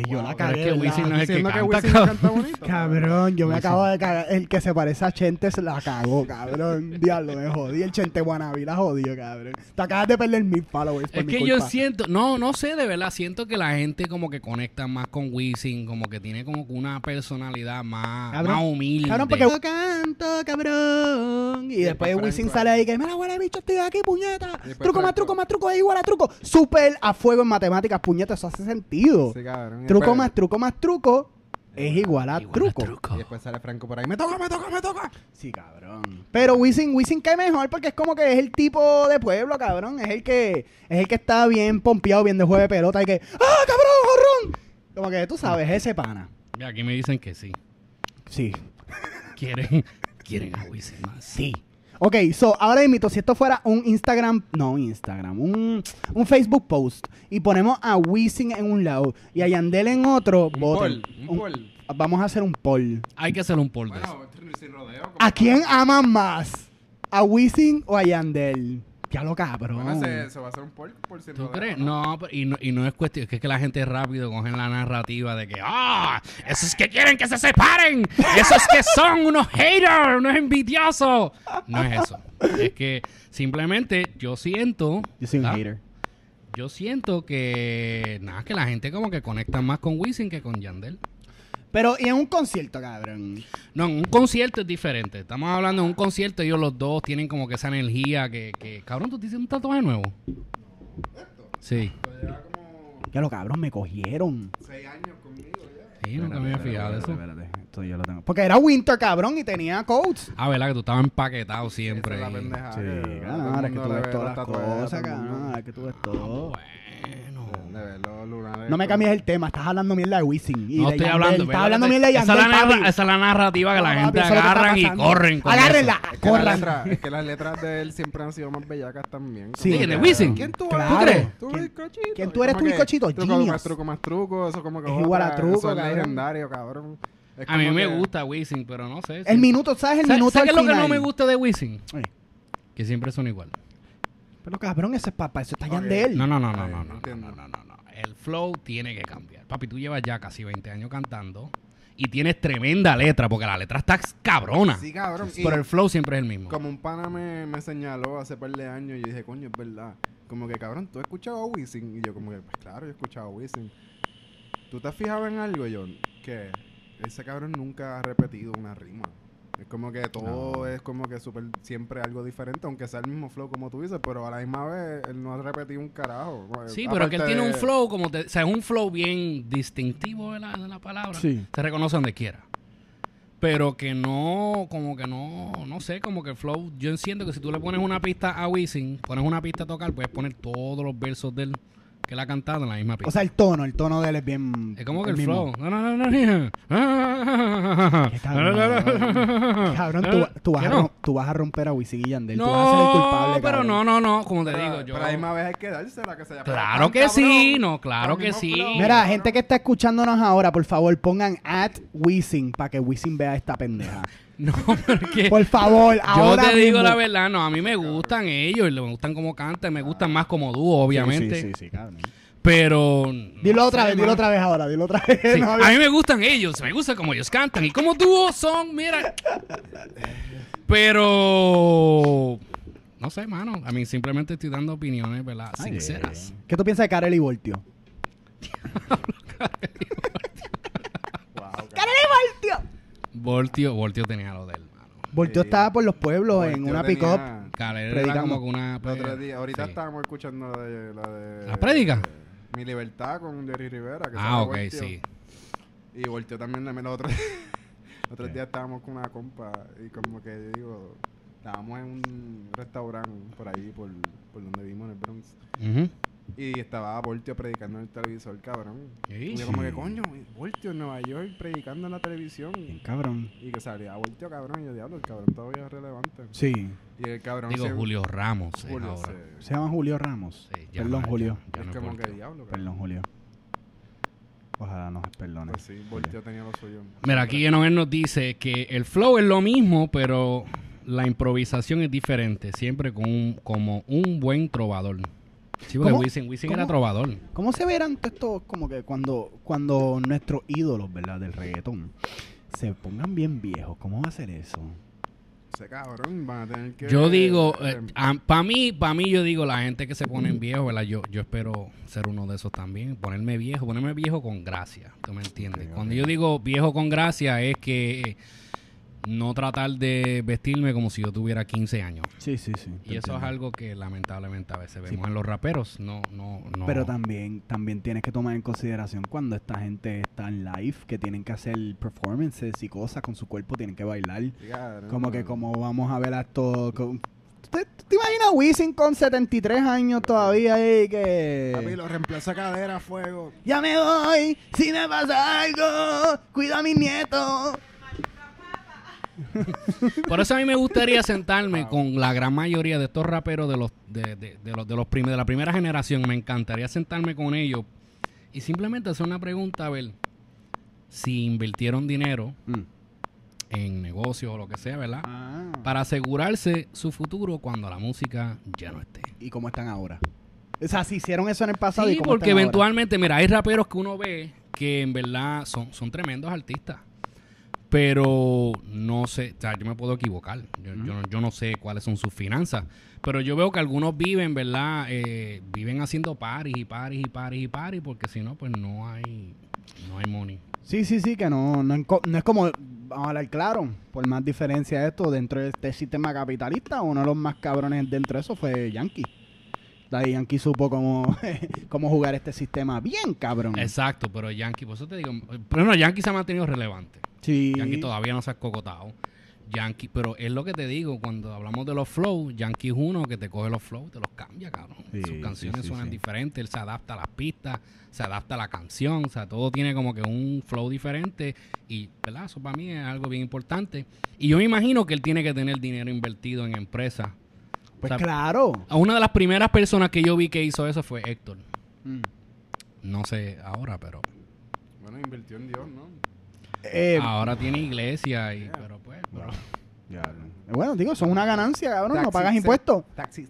Yo la Pero es cagué. que. Wisin no es el que que canta, Wisin no cabrón. canta bonito. Cabrón, yo me acabo de cagar. El que se parece a Chente se la cagó, cabrón. Diablo, me jodí. El Chente Guanabí la jodió, cabrón. Te acabas de perder mil followers por Es mi que yo siento, no, no sé, de verdad, siento que la gente como que conecta más con Wisin, como que tiene como que una personalidad más, Cabrón, más humilde. Cabrón, porque yo canto, cabrón. Y, después después Wisin sale ahí que, mira, huele bicho, estoy aquí, puñeta. Truco más truco más truco es igual a truco. Súper a fuego en matemáticas, puñeta, eso hace sentido. Sí, cabrón. Truco más truco más truco es igual a Igual a truco. Y después sale Franco por ahí. ¡Me toca, me toca, me toca! Sí, cabrón. Pero Wisin, Wisin cae mejor porque es como que es el tipo de pueblo, cabrón. Es el que es el que está bien pompeado, bien de juego de pelota y que ¡Ah, cabrón, jorrón! Como que tú sabes, ese pana. Y aquí me dicen que sí. Sí. Quieren, quieren a Wisin más. Sí. Ok, so, ahora invito, si esto fuera un Instagram, no un Instagram, un, un Facebook post, y ponemos a Wisin en un lado y a Yandel en otro, Un voten. poll, un Un- poll. Vamos a hacer un poll. Hay que hacer un poll de. Bueno, sin rodeo. ¿A quién aman más? ¿A Wisin o a Yandel? Ya lo cabrón. Bueno, se, se va a hacer un por sin ¿Tú rodeo, crees? No, pero- y no, y no es cuestión, es que, es que la gente rápido cogen la narrativa de que, ah, esos que quieren que se separen, esos que son unos haters, unos envidiosos. No es eso. Es que simplemente yo siento, Yo soy un hater. yo siento que, nada, que la gente como que conecta más con Wisin que con Yandel. Pero, y en un concierto, cabrón. No, en un concierto es diferente. Estamos hablando de un concierto, ellos los dos tienen como que esa energía que, que cabrón, ¿tú te hiciste un tatuaje nuevo? Sí. Lleva como Ya lo cabrón, me cogieron. 6 años conmigo ya. Sí, nunca me había fijado de eso. Espérate, esto yo lo tengo. Porque era Winter, cabrón, y tenía coats. Ah, ¿verdad? Que tú estabas empaquetado siempre. Esa es la pendeja. Sí, ahora es que tú ves ve todas los las cosas, cabrón. es que tú ves todo. De ver los lunares. No me cambies el tema, estás hablando mierda de Wisin. y No de estoy Yandel. hablando. Estás hablando mierda de esa, es la Yandel, esa es la narrativa que la No, gente papi, agarran y corren con Agárrenla, eso. Es que, las corran. letras, es que las letras de él siempre han sido más bellacas también. Sí. ¿De que, Wisin? ¿Quién tú Claro. eres? crees? Tú ¿Quién- bizcochito. quién tú eres, tú que bizcochito? Truco más truco más truco. Eso como que Es igual a truco, Eso es cabrón. legendario, cabrón. Es A mí me que- gusta Wisin, pero no sé. El minuto, ¿sabes? El ¿Sabes minuto sabes qué es lo que no me gusta de Wisin? Que siempre son igual. Pero cabrón, ese es papá, eso está Ok. Yandel. No, no, no, no, Ay, no, no no, no, no, no, no, no. El flow tiene que cambiar. Papi, tú llevas ya casi 20 años cantando y tienes tremenda letra, porque la letra está cabrona. Sí, cabrón. Pero el flow siempre es el mismo. Como un pana me, me señaló hace par de años y yo dije, coño, es verdad. Como que, cabrón, ¿tú has escuchado a Wisin? Y yo como que, pues claro, yo he escuchado a Wisin. ¿Tú te has fijado en algo, John? Que ese cabrón nunca ha repetido una rima. Es como que todo es como que súper siempre algo diferente, aunque sea el mismo flow como tú dices, pero a la misma vez él no ha repetido un carajo. Sí, pero que él Aparte tiene un flow como te, o sea, es un flow bien distintivo de la, de la palabra. Sí. Se reconoce donde quiera. Pero que no, como que no, no sé, como que el flow, yo siento que si tú le pones una pista a Wisin, pones una pista a tocar, puedes poner todos los versos de él que él ha cantado en la misma pista. O sea, el tono, el tono de él es bien. es como que el, flow. No, no, no, no, no. Qué cabrón. Cabrón, tú, tú vas ¿Qué a no? tú vas a romper a Wisin y Yandel. tú vas a ser el No, culpable, pero cabrón. no, no, no, como te Pero, digo, yo. pero la misma vez hay que dársela, que se haya Claro que sí, no, claro que sí. flow, Mira, gente que está escuchándonos ahora, por favor, pongan at Wisin para que Wisin vea esta pendeja. No, porque Por favor, yo ahora te digo mismo. la verdad, no, a mí me gustan ellos, me gustan como cantan, me gustan más como dúo, obviamente. Sí, sí, sí, cabrón. Pero. Dilo no otra sé, vez, dilo mano. otra vez ahora, dilo otra vez. Sí, No, a mí me gustan ellos, me gusta como ellos cantan. Y como dúo son, mira. Pero. No sé, mano. A mí simplemente estoy dando opiniones, ¿verdad? Sinceras. ¿Qué tú piensas de Karel y Voltio? Voltio, Voltio tenía lo de él, mano. Voltio Sí. estaba por los pueblos en Voltio una tenía- pick-up. Era Predicando. como que una. El otro día, ahorita sí. estábamos escuchando la de... La, de, ¿La prédica? Mi Libertad con Jerry Rivera. Que Ah, ok, Voltio. sí. Y volteó también el otro otro día estábamos con una compa y como que digo, estábamos en un restaurante por ahí, por, por donde vimos en el Bronx. Ujú. Y estaba Voltio predicando en el televisor, cabrón. Y yo como que, coño, Voltio en Nueva York predicando en la televisión. Bien, cabrón. Y que salía Voltio, cabrón. Y yo, diablo, el cabrón todavía es relevante. Sí. Y el cabrón Digo, se- Julio Ramos. es Julio ahora. se- Se llama Julio Ramos. Sí, ya Perdón, Julio. ya- ya es no como que diablo, cabrón. Perdón, Julio. Ojalá nos perdone. Pues sí, Voltio tenía lo suyo. Mira, aquí Enoel nos dice que el flow es lo mismo, pero la improvisación es diferente. Siempre con un, como un buen trovador. Sí, porque. Wisin, Wisin era trovador. ¿Cómo se verán estos como que cuando, cuando nuestros ídolos, ¿verdad? Del reggaetón se pongan bien viejos? ¿Cómo va a ser eso? Ese cabrón van a tener que... Yo digo, eh, para mí, para mí yo digo, la gente que se pone en viejo, ¿verdad? Yo, yo espero ser uno de esos también. Ponerme viejo, ponerme viejo con gracia. ¿Tú me entiendes? Cuando yo digo viejo con gracia es que no tratar de vestirme como si yo tuviera 15 años. Sí, sí, sí. Y eso es algo que lamentablemente a veces vemos en los raperos. No, no, no. Pero también, también tienes que tomar en consideración cuando esta gente está en live, que tienen que hacer performances y cosas con su cuerpo, tienen que bailar. Como que como vamos a ver a con- ¿Te, te imaginas Wisin con 73 años todavía ahí que... Papi, lo reemplaza cadera a fuego. Ya me voy, si me pasa algo, cuida a mis nietos. Por eso a mí me gustaría sentarme con la gran mayoría de estos raperos de los de, de- de los de los prim- de la primera generación. Me encantaría sentarme con ellos y simplemente hacer una pregunta a ver si invirtieron dinero en negocios o lo que sea, ¿verdad? Ah. Para asegurarse su futuro cuando la música ya no esté. ¿Y cómo están ahora? O sea, si hicieron eso en el pasado y Sí, cómo porque ahora? eventualmente, mira, hay raperos que uno ve que en verdad son, son tremendos artistas. Pero no sé, o sea, yo me puedo equivocar. Yo, yo, no- sé cuáles son sus finanzas. Pero yo veo que algunos viven, ¿verdad? Eh, viven haciendo paris y paris y paris y paris, porque si no, pues no hay, no hay money. Sí, sí, sí, que no, no, no es como, vamos a hablar claro, por más diferencia de esto, dentro de este sistema capitalista, uno de los más cabrones dentro de eso fue Yankee. Daddy Yankee supo cómo, cómo jugar este sistema bien, cabrón. Exacto, pero Yankee, por eso te digo, pero no, Yankee se ha mantenido relevante. Sí. Yankee todavía no se ha cocotado. Yankee, pero es lo que te digo, cuando hablamos de los flows, Yankee es uno que te coge los flows, te los cambia, cabrón. Sí, Sus canciones sí, sí, suenan diferentes, él se adapta a las pistas, se adapta a la canción, o sea, todo tiene como que un flow diferente y, ¿verdad? Eso para mí es algo bien importante. Y yo me imagino que él tiene que tener dinero invertido en empresas. Pues o sea, claro. A una de las primeras personas que yo vi que hizo eso fue Héctor. Mm. No sé ahora, pero Bueno, invirtió en Dios, ¿no? Eh, ahora tiene iglesia y, pero pues, pero- bueno, digo, son una ganancia, cabrón. No pagas impuestos. Taxi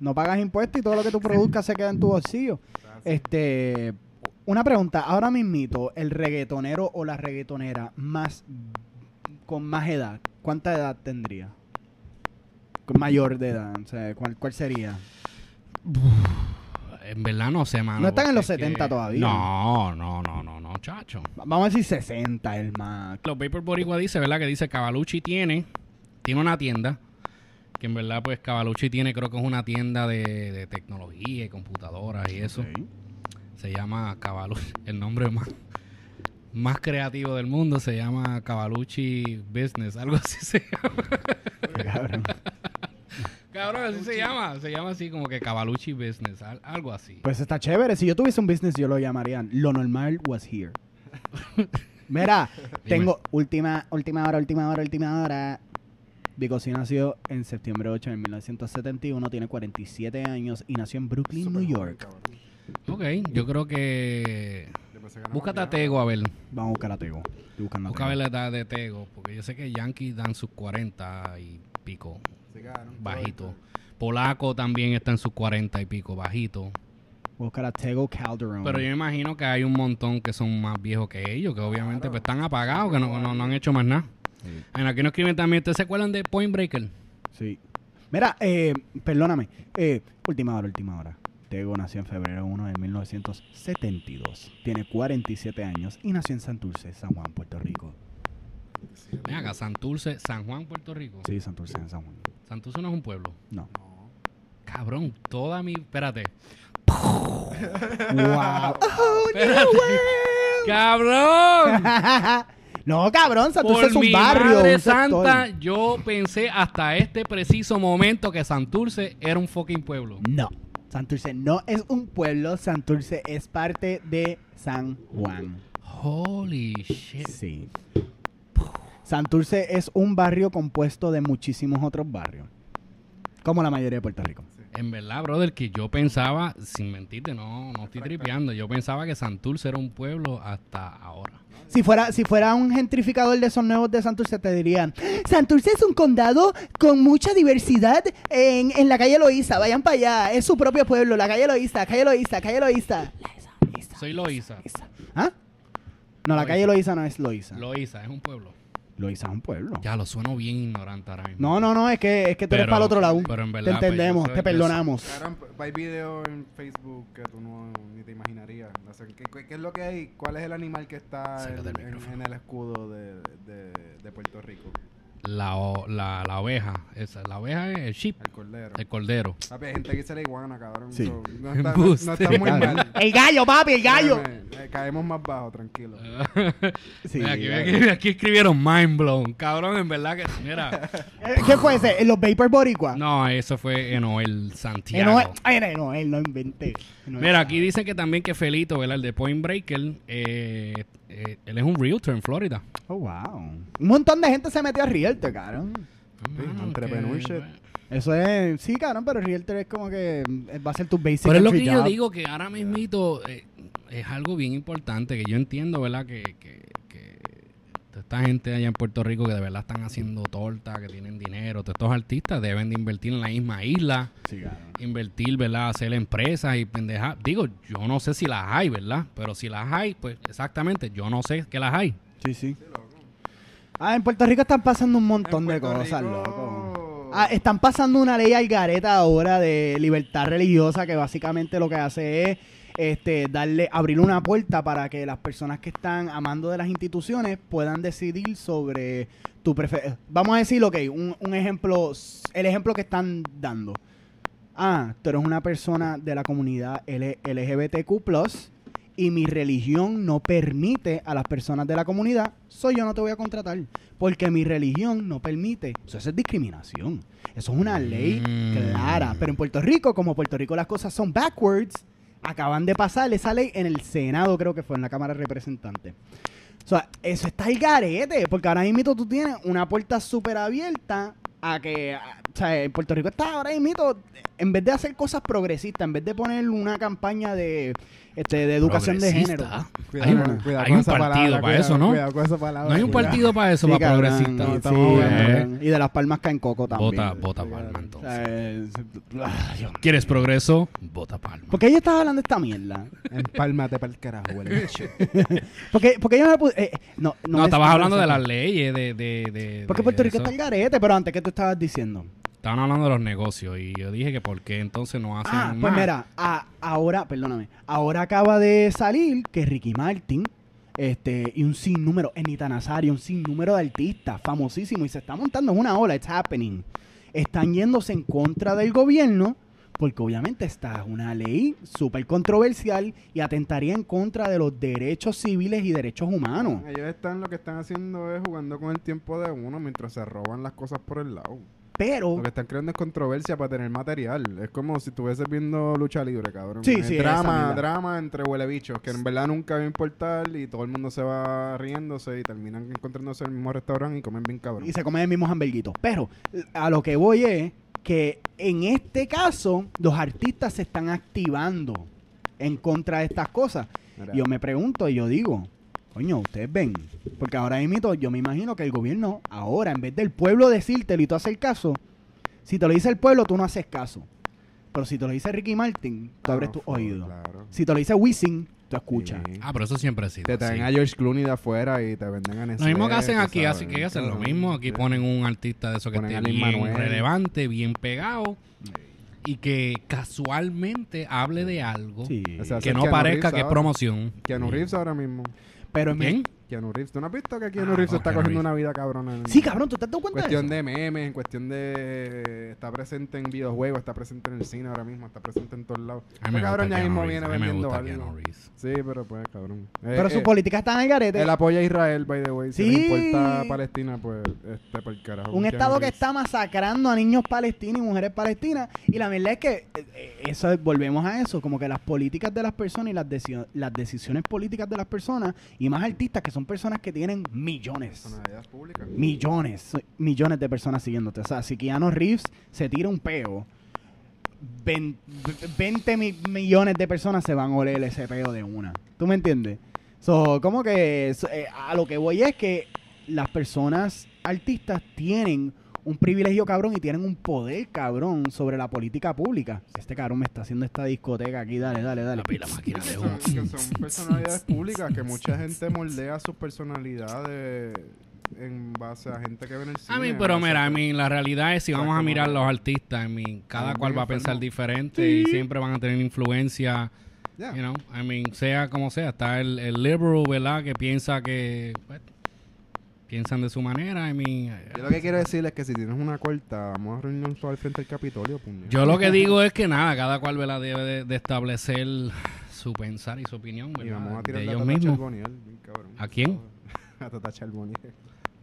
No pagas impuestos y todo lo que tú produzcas se queda en tu bolsillo. Este, una pregunta, ahora mismito, el reggaetonero o la reggaetonera más con más edad, ¿cuánta edad tendría? Mayor de edad, o sea, ¿cuál, cuál sería? En verdad no sé, mano. No están en los es que- 70 todavía. No, no, no, no, no, chacho. Va- Vamos a decir 60 el más. Los Paper Boricua dice, ¿verdad? Que dice Cavalucci tiene, tiene una tienda. Que en verdad, pues Cavalucci tiene, creo que es una tienda de, de tecnología y computadoras y eso. Se llama Cavalucci. El nombre más, más creativo del mundo se llama Cavalucci Business. Algo así se llama. Cabrón. Cabrón, así se llama. Se llama así como que Cavalucci Business. al- algo así. Pues está chévere. Si yo tuviese un business, yo lo llamaría Lo normal was here. Mira, tengo última, última hora, última hora, última hora. Bicosí nació en septiembre 8 de 1971, tiene 47 años y nació en Brooklyn, New York. Ok, yo creo que Búscate a Tego a ver. Vamos a buscar a Tego. Estoy buscando a Busca a Tego. ver la edad de Tego. Porque yo sé que Yankees dan sus 40 y pico. Bajito. Polaco también está en sus 40 y pico, bajito. Buscar a Tego Calderon. Pero yo imagino que hay un montón que son más viejos que ellos, que obviamente pues, están apagados, que no, no- no han hecho más nada. En aquí nos escriben también, ¿ustedes se acuerdan de Point Breaker? Sí. Mira, eh, perdóname. Eh, última hora, última hora. Tego nació en febrero 1 de 1972. Tiene 47 años y nació en Santurce, San Juan, Puerto Rico. Ven acá, Santurce, San Juan, Puerto Rico. Sí, Santurce, en San Juan. Santurce no es un pueblo. No. Cabrón, toda mi... Espérate. ¡Wow! Espérate. ¡Cabrón! no, cabrón, Santurce Por es un mi barrio. madre un santa, yo pensé hasta este preciso momento que Santurce era un fucking pueblo. No. Santurce no es un pueblo. Santurce es parte de San Juan. Holy shit. Sí. Santurce es un barrio compuesto de muchísimos otros barrios. Como la mayoría de Puerto Rico. En verdad, brother, que yo pensaba, sin mentirte, no, no estoy tripeando, yo pensaba que Santurce era un pueblo hasta ahora. Si fuera, si fuera un gentrificador de esos nuevos de Santurce, te dirían, Santurce es un condado con mucha diversidad en, en la calle Loíza, vayan para allá, es su propio pueblo, la calle Loíza, calle Loíza, calle Loíza. Soy Loíza. ¿Ah? No, la calle Loíza no es Loíza. Loíza es un pueblo. Loíza es un pueblo. Ya lo sueno bien ignorante ahora mismo. No, no, no, es que, es que tú eres Pero- para el otro lado. pero en te verdad, pues, entendemos, yo soy- te perdonamos. Hay videos en Facebook que tú no ni te imaginarías. No sé, ¿qué, qué- qué es lo que hay? ¿Cuál es el animal que está en, en- en el escudo de, de, de Puerto Rico? La, o- la, la oveja, esa, la oveja es el sheep, El cordero. el cordero. Papi, hay gente que dice la iguana, cabrón. Sí. So, no, está, no- Embuste. no está muy mal. El gallo, papi, el gallo. Eh, caemos más bajo, tranquilo. Sí, Mira, aquí, gallo. aquí- aquí escribieron mind blown. Cabrón, en verdad que. Mira. Eh, ¿Qué fue ese? ¿Los Vapor Boricua? No, eso fue Enoel Santiago. no, ay, no, inventé. Mira, aquí dicen que también que Felito, ¿verdad? El de Point Breaker, eh, eh, él es un realtor en Florida. Oh, wow. Un montón de gente se metió a Realtor, cabrón. Mano, entrepreneurship. que- Eso es, sí, cabrón, pero Realtor es como que eh, va a ser tu basic Pero es lo que yo digo, que ahora mismito eh, es algo bien importante, que yo entiendo, ¿verdad? Que, que, esta gente allá en Puerto Rico que de verdad están haciendo torta, que tienen dinero, todos estos artistas deben de invertir en la misma isla, Sí, invertir, ¿verdad? Hacer empresas y pendejas. Digo, yo no sé si las hay, ¿verdad? Pero si las hay, pues exactamente, yo no sé que las hay. Sí, sí. Ah, en Puerto Rico están pasando un montón de cosas, Rico- loco. Ah, están pasando una ley al gareta ahora de libertad religiosa que básicamente lo que hace es este darle abrir una puerta para que las personas que están amando de las instituciones puedan decidir sobre tu preferencia. Vamos a decir, ok, un, un ejemplo, el ejemplo que están dando. Ah, tú eres una persona de la comunidad L- LGBTQ+, y mi religión no permite a las personas de la comunidad, soy yo no te voy a contratar, porque mi religión no permite. Eso es discriminación. Eso es una ley Mm. clara. Pero en Puerto Rico, como Puerto Rico las cosas son backwards, acaban de pasar esa ley en el Senado, creo que fue en la Cámara de Representantes. O sea, eso está el garete, porque ahora mismo tú tienes una puerta súper abierta a que, o sea, en Puerto Rico está ahora mismo, en vez de hacer cosas progresistas, en vez de poner una campaña de, este, de educación de género. Progresista. Hay un- hay un esa partido palabra, para eso, ¿no? Cuidado con esa palabra. No hay un cuidado. partido para eso, Sí, para progresistas. sí, Eh. Y de las palmas caen coco también. Vota, vota palma entonces. ¿Quieres progreso? Vota palma. ¿Por qué yo estaba hablando de esta mierda? Empálmate para el carajo, bicho. Porque, porque yo no me puse... eh, no, No, me- estabas no hablando de las leyes, de... de, de Porque de Puerto Rico eso. está el garete, pero antes, ¿qué tú estabas diciendo? Estaban hablando de los negocios y yo dije que por qué entonces no hacen Ah, pues más. mira, a- ahora, perdóname, ahora acaba de salir que Ricky Martin este, y un sinnúmero, Enita Nazario, un sinnúmero de artistas famosísimos y se está montando en una ola, it's happening. Están yéndose en contra del gobierno porque obviamente esta es una ley súper controversial y atentaría en contra de los derechos civiles y derechos humanos. Ellos están, lo que están haciendo es jugando con el tiempo de uno mientras se roban las cosas por el lado. Pero, Lo que están creando es controversia para tener material. Es como si estuvieses viendo lucha libre, cabrón. Sí, Eh, sí, Drama, drama entre huele bichos, que en verdad nunca va a importar y todo el mundo se va riéndose y terminan encontrándose en el mismo restaurante y comen bien cabrón. y se comen el mismo hamburguito. Pero a lo que voy es que en este caso los artistas se están activando en contra de estas cosas. Mira. Yo me pregunto y yo digo, coño, ustedes ven, porque ahora mismo yo me imagino que el gobierno ahora, en vez del pueblo decírtelo y tú hacer caso, si te lo dice el pueblo, tú no haces caso. Pero si te lo dice Ricky Martin, tú abres tus oídos. claro. Si te lo dice Wisin, tú escuchas. Sí. Ah, pero eso siempre ha sido Te traen a George Clooney de afuera y te venden a Lo Nestlé, mismo que hacen aquí, sabes. así que hacen lo mismo. Aquí Sí. ponen un artista de eso que esté bien Manuel. relevante, bien pegado y que casualmente hable de algo Sí. O sea, que no parezca que es promoción. Keanu Reeves ahora mismo. Pero en ¿Quién? Keanu Reeves. ¿Tú no has visto que Keanu Ah, Reeves no, está Keanu cogiendo Reeves. una vida cabrona? en- Sí, cabrón, ¿tú te has dado cuenta cuestión de de memes, en cuestión de... Está presente en videojuegos, está presente en el cine ahora mismo, está presente en todos lados. A mí me cabrón gusta ya mismo viene Reeves, a mí me vendiendo gusta algo. Keanu Reeves. Sí, pero pues, cabrón. Pero Eh, su eh, política está en el garete. Él apoya a Israel, by the way. Si Sí. le importa Palestina, pues, este, por el carajo. Un estado que está masacrando a niños palestinos y mujeres palestinas. Y la verdad es que eh, eh, eso es- volvemos a eso, como que las políticas de las personas y las decisiones políticas de las personas, y más artistas que son personas que tienen millones, millones, millones de personas siguiéndote. O sea, si Keanu Reeves se tira un peo, ven- 20 mi- millones de personas se van a oler ese peo de una. ¿Tú me entiendes? So, como que eh, a lo que voy es que las personas artistas tienen un privilegio cabrón y tienen un poder cabrón sobre la política pública. Este cabrón me está haciendo esta discoteca aquí, dale, dale, dale. La pila máquina Que de son, humo. que son personalidades públicas, que mucha gente moldea sus personalidades en base a gente que ve en el cine. A mí, pero mira, a- mí la realidad es si vamos a mirar los artistas, I mean, cada cual va a pensar diferente y siempre van a tener influencia, Ya. you know, I mean, sea como sea, está el, el liberal, ¿verdad? Que piensa que pues, piensan de su manera, I mean, Yo lo que quiero decir es que si tienes una corta, vamos a reunirnos al frente del Capitolio. Yo lo que digo es que nada, cada cual debe de, de establecer su pensar y su opinión, Y vamos a tirar de la ellos Tata mismos. Cabrón. ¿A quién? A Tata Charboniel.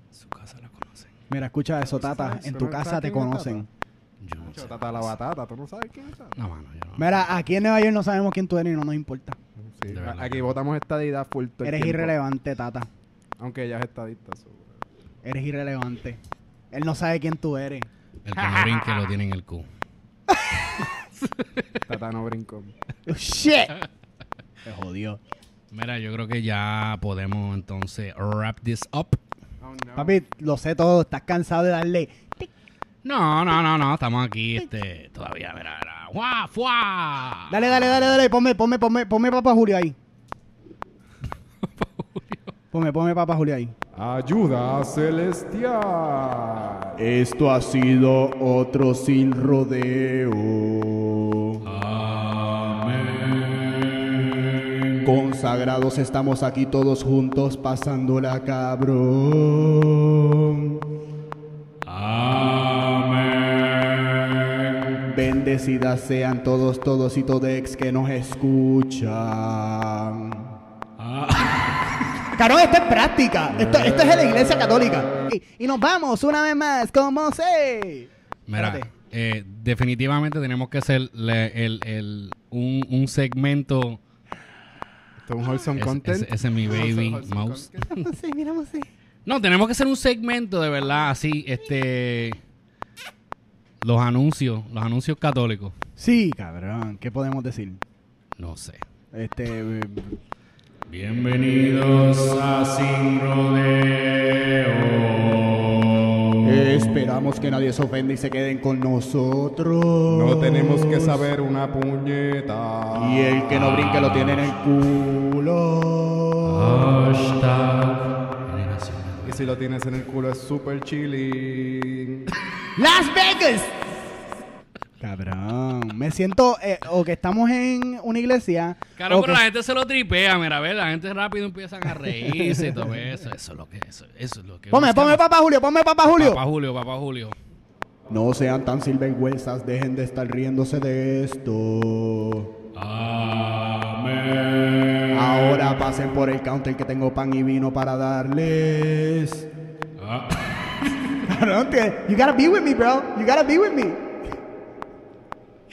Su casa la conocen. Mira, escucha eso, Tata. En ¿Tú tu casa te conocen. Yo no sé. Tata la batata, ¿tú no sabes quién es? No, mano, yo no. Mira, aquí en Nueva York no sabemos quién tú eres y no nos importa. Sí, Aquí votamos estadidad full todo el Eres tiempo. irrelevante, Tata. Aunque ella es estadista. so- Eres irrelevante. Él no sabe quién tú eres. El que no brinque lo tiene en el Q. Tata no brincó. Oh, shit. Se jodió. Mira, yo creo que ya podemos entonces wrap this up. Oh, no. Papi, lo sé todo. Estás cansado de darle. No, no, no, no, estamos aquí este, todavía, mira, mira. ¡Fuá, fuá! Dale, dale, dale, dale. Ponme, ponme, ponme, ponme Papa Julio ahí. Ponme, ponme Papa Julio ahí. Ayuda celestial. Esto ha sido otro sin rodeo. Consagrados estamos aquí todos juntos pasándola cabrón. Bendecidas sean todos, todos y todex que nos escuchan. Carón, esto es práctica. Esto, esto es en la iglesia católica. Y, y nos vamos una vez más, como sé. Mira, eh, definitivamente tenemos que hacer le- el, el- un, un segmento. Esto es un wholesome Ese, content. ese- ese es mi baby Wholesome mouse. content. No sé, mira, no sé. No, tenemos que hacer un segmento de verdad, así, este. Los anuncios, los anuncios católicos. Sí, cabrón. ¿Qué podemos decir? No sé. Este. Bienvenidos a Sin Rodeo. Esperamos que nadie se ofenda y se queden con nosotros. No tenemos que saber una puñeta. Y el que no brinque lo tiene en el culo. Hashtag generación. Y si lo tienes en el culo es super chilling. ¡Las Vegas! Cabrón. Me siento. eh, o que estamos en una iglesia. Claro, pero que- la gente se lo tripea, mira, a ver, la gente rápido empiezan a reírse y todo eso. Eso es lo que eso, eso es lo que Ponme, ponme Papá Julio, ponme Papá Julio. Papá Julio, papá Julio. No sean tan sinvergüenzas, dejen de estar riéndose de esto. Amén. Ahora pasen por el counter que tengo pan y vino para darles. Que- you gotta be with me, bro. You gotta be with me.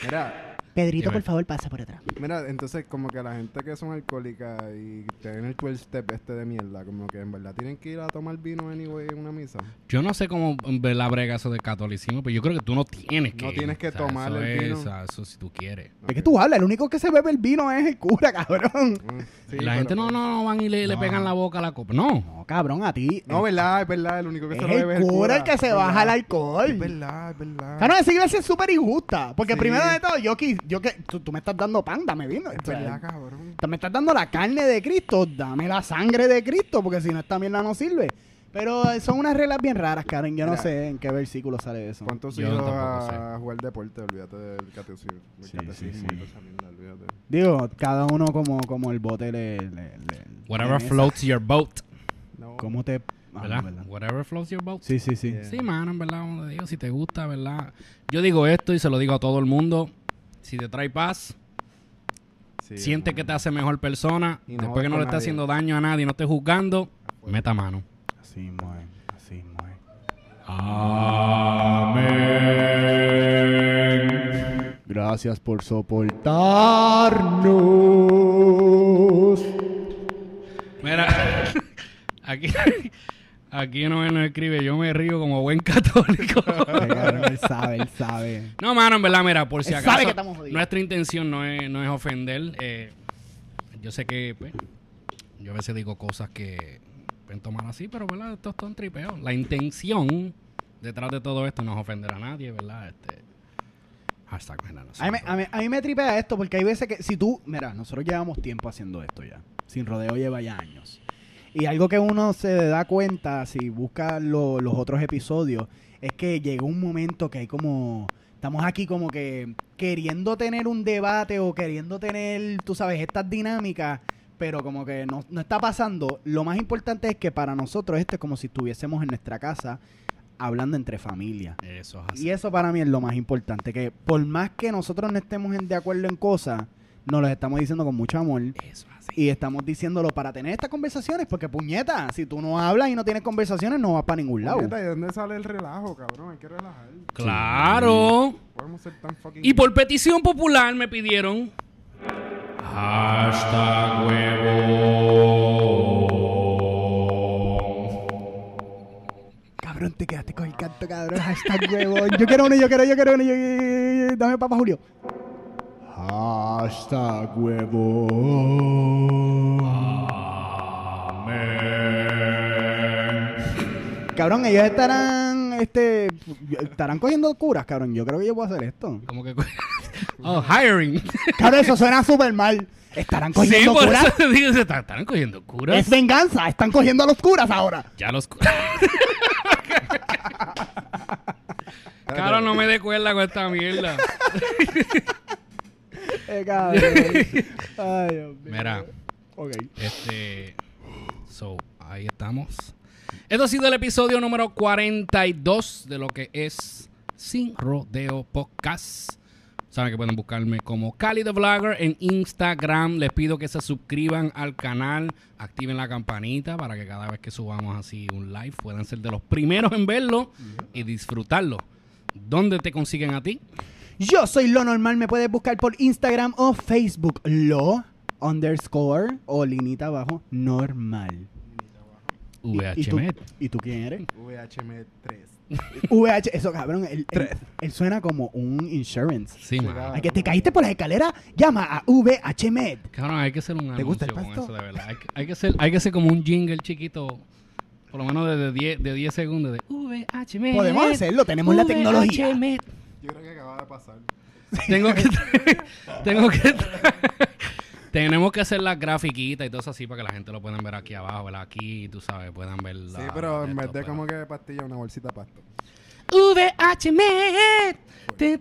Mira, Pedrito, Dime. por favor, pasa por atrás. mira, entonces como que la gente que son alcohólicas y tienen el 12 step este de mierda, como que en verdad tienen que ir a tomar vino anyway en una misa. Yo no sé cómo ver la brega eso del catolicismo, pero yo creo que tú no tienes que No tienes que o sea, tomar eso el es, vino. o sea, eso si tú quieres. ¿De qué tú hablas? El único que se bebe el vino es el cura, cabrón. Mm. Sí, la pero- gente no, no, no van y le, le pegan la boca a la copa. No. No, cabrón, a ti. No, verdad, es verdad, el único que Es se lo bebe el cura el que se Es baja el alcohol. Es verdad, es verdad. Claro, esa iglesia es súper injusta. Porque Sí. primero de todo, yo, qui- yo que tú, tú me estás dando pan, dame vino. Es O sea, verdad, cabrón. me estás dando la carne de Cristo, dame la sangre de Cristo, porque si no, esta mierda no sirve. Pero eh, son unas reglas bien raras, Karen. Yo no sé en qué versículo sale eso. ¿Cuántos tampoco a jugar deporte? Olvídate del catecismo. Sí, catecismo sí, sí. mierda, olvídate. Digo, cada uno como, como el bote le... le, le- Whatever le floats your boat. No. ¿Cómo te...? ah, ¿Verdad? ¿verdad? Whatever floats your boat. Sí, sí, sí. Yeah. Sí, mano, en verdad, como te digo, si te gusta, ¿verdad? Yo digo esto y se lo digo a todo el mundo. Si te trae paz, Sí, siente que te hace mejor persona, Y no después que no le está nadie. haciendo daño a nadie, no esté juzgando, meta mano. Así, mueve. Así, mueve. Gracias por soportarnos. Mira, aquí, aquí no nos escribe, yo me río como buen católico. Él sabe, él sabe. No, mano, en verdad, mira, por si Él acaso, sabe que estamos jodidos. nuestra intención no es, no es ofender. eh, yo sé que, pues, yo a veces digo cosas que pueden tomar así, pero, ¿verdad? Esto es todo un tripeo. La intención detrás de todo esto no es ofender a nadie, ¿verdad? Este, hashtag, no. A mí, me- tripea esto porque hay veces que si tú, mira, nosotros llevamos tiempo haciendo esto ya. Sin rodeo lleva ya años. Y algo que uno se da cuenta si busca lo- los otros episodios es que llegó un momento que hay como... Estamos aquí como que queriendo tener un debate o queriendo tener, tú sabes, estas dinámicas, pero como que no, no está pasando. Lo más importante es que para nosotros esto es como si estuviésemos en nuestra casa hablando entre familia. Eso es así. Y eso para mí es lo más importante, que por más que nosotros no estemos en- de acuerdo en cosas, nos lo estamos diciendo con mucho amor Eso es así. y estamos diciéndolo para tener estas conversaciones, porque puñeta, si tú no hablas y no tienes conversaciones, no vas para ningún lado. Puñeta, ¿y de dónde sale el relajo, cabrón? Hay que relajar. Claro. Podemos ser tan fucking... Y por petición popular me pidieron. Hashtag huevo. Cabrón, te quedaste con el canto, cabrón. Hashtag huevón. Yo quiero uno, yo quiero, yo quiero uno. yo- Dame papá Julio. Hashtag huevo. Cabrón, ellos estarán, este, estarán cogiendo curas, cabrón. Yo creo que yo puedo hacer esto. Como que. oh, hiring. Cabrón, eso suena súper mal. Estarán sí, cogiendo por curas. eso te digo, se están, están cogiendo curas. Es venganza. Están cogiendo a los curas ahora. Ya los. cu- Claro, no me dé cuerda con esta mierda. Eh, cabrón. Ay, Dios mío. Mira, Ok. este. So, ahí estamos. Esto ha sido el episodio número 42 de lo que es Sin Rodeo Podcast. Saben que pueden buscarme como Cali the Vlogger en Instagram. Les pido que se suscriban al canal, activen la campanita para que cada vez que subamos así un live puedan ser de los primeros en verlo y disfrutarlo. ¿Dónde te consiguen a ti? Yo soy lo normal. Me puedes buscar por Instagram o Facebook. Lo underscore o linita abajo normal. ¿Y- ¿Y, tú, VHMet. ¿Y tú quién eres? VHM 3. VH, eso cabrón, él, él- él suena como un insurance. Sí, man. Ay, que te caíste por las escaleras, llama a VHMed. Cabrón, hay que hacer un ¿Te gusta el con pasto? eso, de verdad. Hay que, hay que ser, hay que ser como un jingle chiquito, por lo menos de, de 10, de 10 segundos de VHM. Podemos hacerlo, tenemos la tecnología. Yo creo que acaba de pasar. Tengo que tengo que tenemos que hacer las grafiquitas y todo eso así para que la gente lo puedan ver aquí abajo, ¿verdad? Aquí, tú sabes, puedan ver la, Sí, pero en vez de como que pastilla, una bolsita de pasto. VHM. te-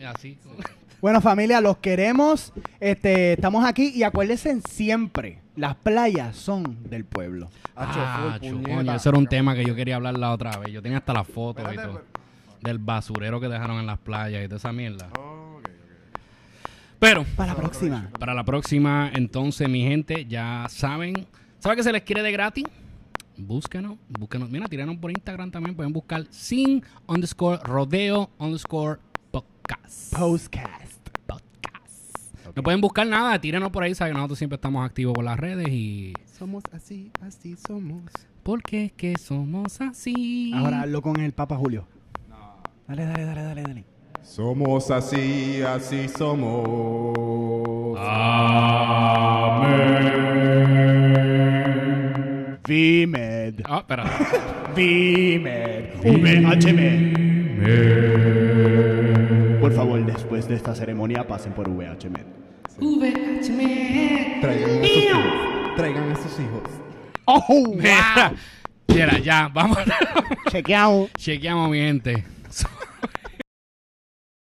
y Así. Bueno, familia, los queremos. Este, estamos aquí y acuérdense siempre, las playas son del pueblo. Ah, full, chu, puñeta. coño, eso era un tema que yo quería hablar la otra vez. Yo tenía hasta las fotos y Espérate, todo. Del basurero que dejaron en las playas y toda esa mierda. Oh. Pero, Para la próxima. para la próxima, entonces, mi gente, ya saben. ¿Saben que se les quiere de gratis? Búsquenos, búsquenos. Mira, tírenos por Instagram también. Pueden buscar sin underscore rodeo underscore podcast. Postcast. No pueden buscar nada, tírenos por ahí. Saben que nosotros siempre estamos activos por las redes y. Somos así, así somos. Porque es que somos así. Ahora hazlo con el Papa Julio. Dale, dale, dale, dale, dale. Somos así, así somos. Amén. VMed. Ah, espera. VMed. VHmed. Por favor, después de esta ceremonia, pasen por VHmed. Traigan a sus hijos. Traigan a sus hijos. ¡Oh, Mira, mira, ya, vamos. Chequeado. Chequeamos, mi gente.